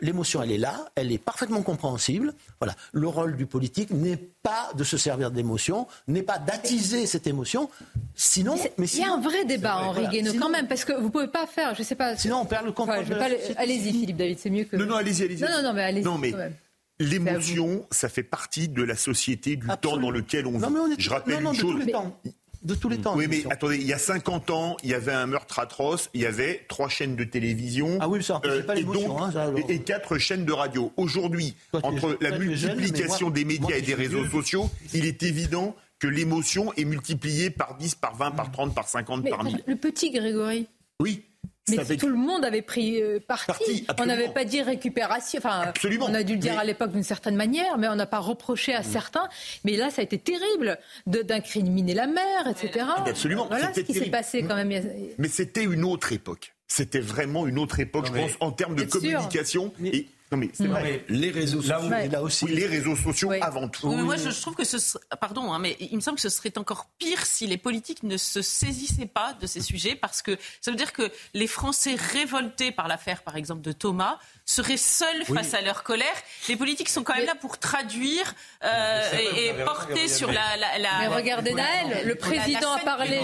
L'émotion, elle est là, elle est parfaitement compréhensible. Voilà. Le rôle du politique n'est pas de se servir d'émotion, n'est pas d'attiser cette émotion. Sinon, mais, il y a un vrai débat, Henri Guénaud, quand même, parce que vous pouvez pas faire, je sais pas. Sinon, on perd le Allez-y, Philippe David, c'est mieux que. Non, non, allez-y, allez-y. Non, non, non, mais allez-y. Non, mais l'émotion, ça fait partie de la société, du temps dans lequel on vit. Non, mais on est... Je rappelle une chose. De tous les temps. Oui, mais attendez, il y a 50 ans, il y avait un meurtre atroce, il y avait trois chaînes de télévision. Ah oui, ça, euh, pas et, donc, hein, et, quatre chaînes de radio. Aujourd'hui, entre la multiplication des médias et des réseaux sociaux, il est évident que l'émotion est multipliée par 10, par 20, par 30, par 50, par 1000. Le petit Grégory. Oui. Mais tout le monde avait pris euh, parti. on n'avait pas dit récupération. Enfin, absolument. on a dû le dire à l'époque d'une certaine manière, mais on n'a pas reproché à mm. certains. Mais là, ça a été terrible d'incriminer la mère, etc. Absolument. Voilà ce qui s'est passé quand même. Mais c'était une autre époque. C'était vraiment une autre époque, je pense, en termes de communication. Et non mais c'est vrai. Les réseaux sociaux, là, aussi. les réseaux sociaux avant tout. moi, je, trouve que ce serait, pardon, hein, mais il me semble que ce serait encore pire si les politiques ne se saisissaient pas de ces sujets, parce que ça veut dire que les Français révoltés par l'affaire, par exemple, de Thomas, seraient seuls face à leur colère. Les politiques sont quand même là pour traduire euh, et, porter sur la, la, Mais regardez Naël, le président a parlé,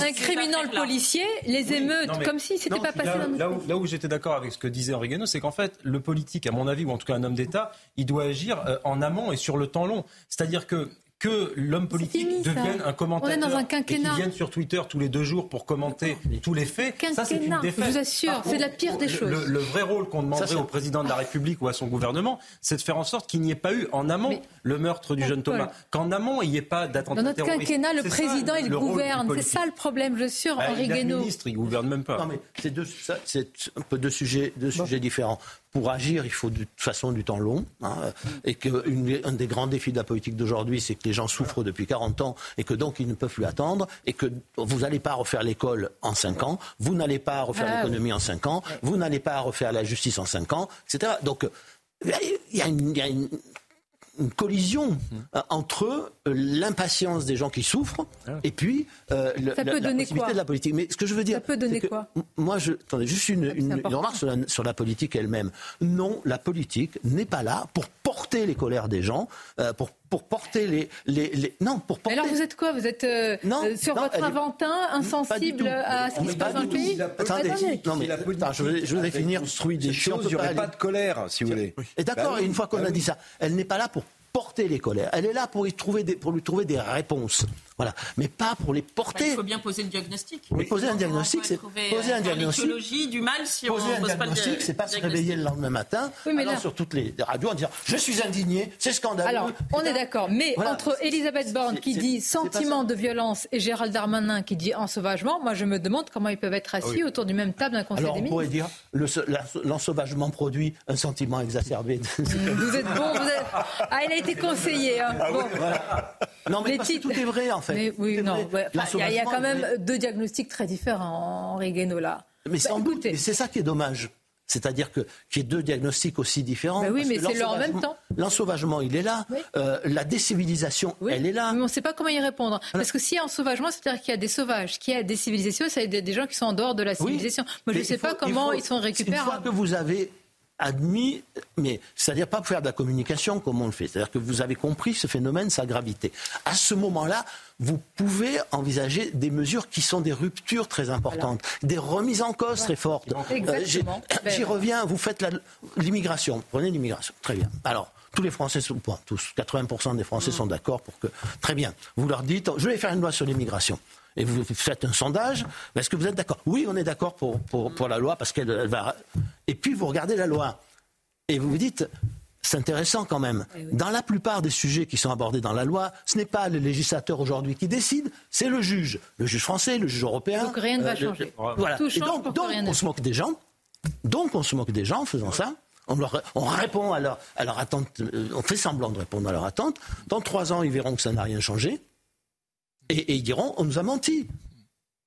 incriminant le policier, les émeutes, comme si c'était pas passé. Là, où, là où j'étais d'accord avec ce que disait Henri Guénaud, c'est qu'en fait, le politique, à mon avis, ou en tout cas un homme d'État, il doit agir euh, en amont et sur le temps long. C'est-à-dire que que l'homme politique devienne un commentateur On est dans un et qu'il vienne sur Twitter tous les deux jours pour commenter tous les faits. Ça, c'est une Quinquennat, défaite. je vous assure, c'est la pire des le- choses. Le, le vrai rôle qu'on demanderait au président de la République ou à son gouvernement, c'est de faire en sorte qu'il n'y ait pas eu en amont le meurtre du jeune Paul. Thomas. Qu'en amont, il n'y ait pas d'attentat Dans notre terroriste. quinquennat, le C'est ça, président, il le gouverne. C'est ça le problème, je suis, Bah, Henri il est Guénaud. ministre, il gouverne même pas. Non, mais c'est deux, ça, c'est un peu deux sujets, deux sujets différents. Pour agir, il faut de toute façon du temps long. hein, et qu'un des grands défis de la politique d'aujourd'hui, c'est que les gens souffrent depuis 40 ans et que donc ils ne peuvent plus attendre. Et que vous n'allez pas refaire l'école en 5 ans, vous n'allez pas refaire Ah, l'économie en 5 ans, vous n'allez pas refaire la justice en 5 ans, etc. Donc il y a une, il y a une- une collision euh, entre euh, l'impatience des gens qui souffrent et puis euh, le- la, la possibilité quoi de la politique. Mais ce que je veux dire, Ça peut donner quoi Moi, je, attendez, juste une, une- une important. remarque sur la, sur la politique elle-même. Non, la politique n'est pas là pour porter les colères des gens, euh, pour, pour porter les, les, les- non, pour porter. alors vous êtes quoi? Vous êtes euh, euh, sur non, votre Aventin, insensible à ce qui se passe dans le pays? Attendez, non, mais, attends, je, vais, je vais finir. construit des choses, il n'y aurait aller- pas de colère, si vous voulez. Et d'accord, Bah oui, une fois qu'on bah a oui. dit ça, elle n'est pas là pour porter les colères. Elle est là pour, pour lui trouver des réponses. Voilà. Mais pas pour les Bah, porter. il faut bien poser le diagnostic. Mais poser un diagnostic, c'est poser euh, un diagnostic. du mal si Poser on un pose pas le diagnostic, dia- c'est pas se réveiller le lendemain matin, Oui, mais là- sur toutes les radios en disant je suis indigné, c'est scandaleux. Alors, on est d'accord. Mais Voilà. entre Elisabeth Borne qui dit sentiment de violence et Gérald Darmanin qui dit ensauvagement, moi je me demande comment ils peuvent être assis Ah oui. autour du même table d'un conseil Alors des on pourrait ministres. dire le l'ensauvagement produit un sentiment exacerbé. Vous êtes bon, vous êtes... Ah, il a été conseillé. hein. Ah Bon. Non mais Les parce que titres. tout est vrai en fait. Mais oui, non. ouais, Il y a- il y, a quand même deux diagnostics très différents, Henri Guénaud, là. Mais sans Bah, doute, c'est ça qui est dommage. C'est-à-dire que qu'il y ait deux diagnostics aussi différents. Bah oui, mais c'est leur en même temps. L'ensauvagement, il est là. Oui. Euh, la décivilisation, elle est là. Mais on ne sait pas comment y répondre. Parce que s'il y a ensauvagement, c'est-à-dire qu'il y a des sauvages, qu'il y a des civilisations, a des gens qui sont en dehors de la Oui. civilisation. Moi, je ne sais il faut- pas comment il faut- ils sont Une fois que vous avez admis, mais c'est-à-dire pas pour faire de la communication comme on le fait, c'est-à-dire que vous avez compris ce phénomène, sa gravité. À ce moment-là, vous pouvez envisager des mesures qui sont des ruptures très importantes, des remises en cause très fortes. Euh. J'y reviens, vous faites l'immigration, prenez l'immigration, très bien. Alors, tous les Français sont, bon, tous, 80% des Français sont d'accord pour que, très bien, vous leur dites, je vais faire une loi sur l'immigration. Et vous faites un sondage, est-ce que vous êtes d'accord? Oui, on est d'accord pour, pour, pour la loi parce qu'elle elle va. Et puis vous regardez la loi et vous vous dites, c'est intéressant quand même. Dans la plupart des sujets qui sont abordés dans la loi, ce n'est pas le législateur aujourd'hui qui décide, c'est le juge. Le juge français, le juge européen. Donc rien ne va le- changer. Voilà. Tout Et change donc, rien on se moque des gens. Donc on se moque des gens en faisant ça. On, leur- on répond à leur, à leur attente, euh, on fait semblant de répondre à leur attente. Dans trois ans, ils verront que ça n'a rien changé. Et, ils diront, on nous a menti.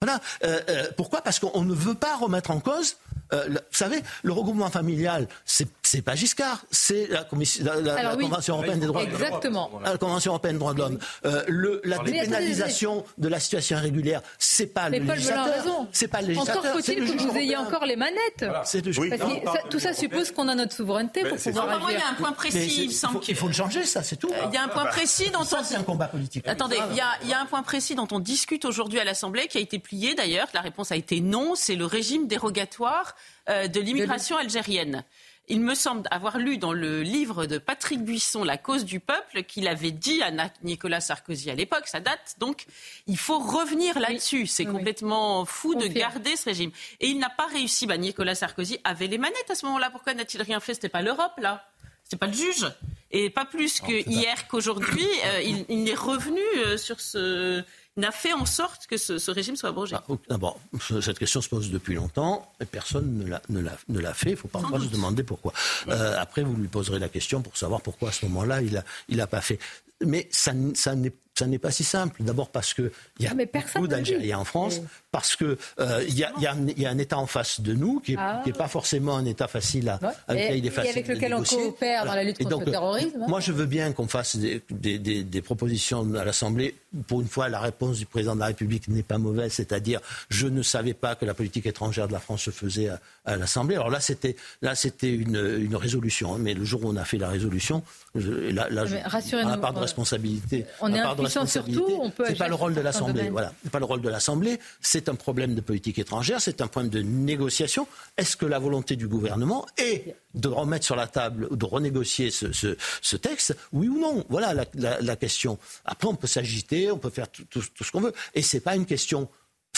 Voilà. Euh, euh, pourquoi? Parce qu'on ne veut pas remettre en cause. euh, vous savez, le regroupement familial, c'est c'est pas Giscard, c'est la, commission- la- la- Alors la oui. Convention européenne des droits de l'homme. Exactement. La Convention européenne des droits de l'homme. Euh, le- la dépénalisation de la situation irrégulière, c'est pas Mais le législateur. C'est pas le législateur. Encore faut-il que vous ayez encore les manettes. C'est le juge. Parce que ça- tout ça suppose qu'on a notre souveraineté pour pouvoir. Moi, il y agir. a un point précis, il semble faut- que- il faut le changer, ça, c'est tout. Il y a un point précis dont Ça, on c'est un combat politique. Attendez, il y, a, il y a un point précis dont on discute aujourd'hui à l'Assemblée, qui a été plié d'ailleurs. La réponse a été non. C'est le régime dérogatoire euh, de l'immigration algérienne. Il me semble avoir lu dans le livre de Patrick Buisson, La cause du peuple, qu'il avait dit à Nicolas Sarkozy à l'époque, ça date, donc il faut revenir là-dessus. C'est complètement fou de garder ce régime. Et il n'a pas réussi. Bah, Nicolas Sarkozy avait les manettes à ce moment-là. Pourquoi n'a-t-il rien fait? C'était pas l'Europe, là. C'était pas le juge. Et pas plus que hier qu'aujourd'hui, euh, il, il est revenu euh, sur ce. Il a fait en sorte que ce, ce régime soit abrogé. D'abord, cette question se pose depuis longtemps et personne ne l'a, ne l'a, ne l'a fait. Il ne faut pas se demander pourquoi. Euh, après, vous lui poserez la question pour savoir pourquoi à ce moment-là, il n'a il a pas fait. Mais ça, ça n'est ça n'est pas si simple. D'abord parce qu'il y a beaucoup d'Algériens en France, parce qu'il y, a, il y, a un- il y a un État en face de nous qui n'est Ah. pas forcément un État facile à, avec Et- lequel il est et facile avec de lequel on coopère dans la lutte contre donc, le terrorisme, hein. Moi, je veux bien qu'on fasse des, des- des- des propositions à l'Assemblée. Pour une fois, la réponse du président de la République n'est pas mauvaise, c'est-à-dire je ne savais pas que la politique étrangère de la France se faisait à, à l'Assemblée. Alors là, c'était là, c'était une, une résolution. Mais le jour où on a fait la résolution, je- là, là, je- à la part de euh, responsabilité, on part de responsabilité. C'est pas le rôle de l'Assemblée. Voilà, c'est pas le rôle de l'Assemblée. C'est un problème de politique étrangère. C'est un point de négociation. Est-ce que la volonté du gouvernement est de remettre sur la table ou de renégocier ce, texte, oui ou non? Voilà la, question. Après, on peut s'agiter, on peut faire tout, tout ce qu'on veut. Et c'est pas une question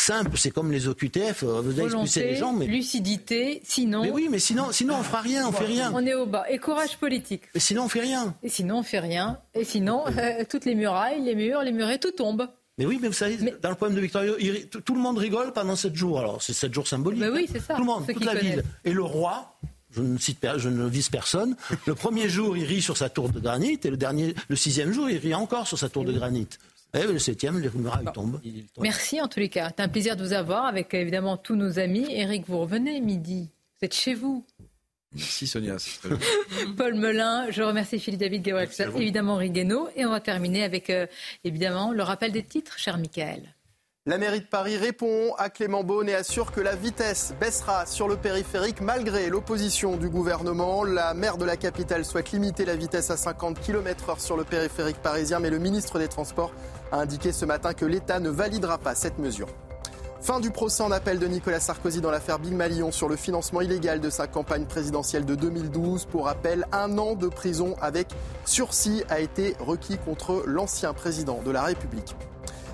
simple, c'est comme les OQTF, euh, vous avez expulsé les gens. Mais... Lucidité, sinon. Mais oui, mais sinon, sinon on fera rien, on fait rien. On est au bas. Et courage politique. Et sinon on fait rien. Et sinon on fait rien. Et sinon, euh, toutes les murailles, les murs, les murets, tout tombe. Mais oui, mais vous savez, dans le poème de Victorio, tout le monde rigole pendant sept jours. Alors c'est sept jours symboliques. Mais oui, c'est ça. Tout le monde, toute la ville. Et le roi, je ne, cite, je ne vise personne. Le premier jour, il rit sur sa tour de granit, et le dernier, le sixième jour, il rit encore sur sa tour de granit. Eh, le septième, les murailles tombent. Merci en tous les cas. C'est un plaisir de vous avoir avec évidemment tous nos amis. Eric, vous revenez midi. Vous êtes chez vous. Merci Sonia. Paul Melun, je remercie Philippe David Gabriel, évidemment Rigueno. Et on va terminer avec euh, évidemment le rappel des titres, cher Michael. La mairie de Paris répond à Clément Beaune et assure que la vitesse baissera sur le périphérique malgré l'opposition du gouvernement. La maire de la capitale souhaite limiter la vitesse à 50 km/h sur le périphérique parisien, mais le ministre des Transports a indiqué ce matin que l'État ne validera pas cette mesure. Fin du procès en appel de Nicolas Sarkozy dans l'affaire Bill Malion sur le financement illégal de sa campagne présidentielle de 2012. Pour rappel, un an de prison avec sursis a été requis contre l'ancien président de la République.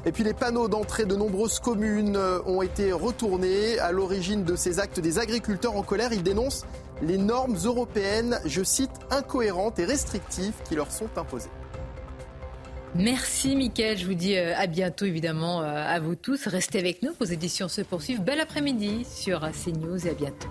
Et puis les panneaux d'entrée de nombreuses communes euh, ont été retournés. À l'origine de ces actes des agriculteurs en colère, ils dénoncent les normes européennes, je cite, incohérentes et restrictives qui leur sont imposées. Merci Mickaël, je vous dis euh, à bientôt évidemment euh, à vous tous. Restez avec nous, vos éditions se poursuivent. Bel après-midi sur CNews et à bientôt.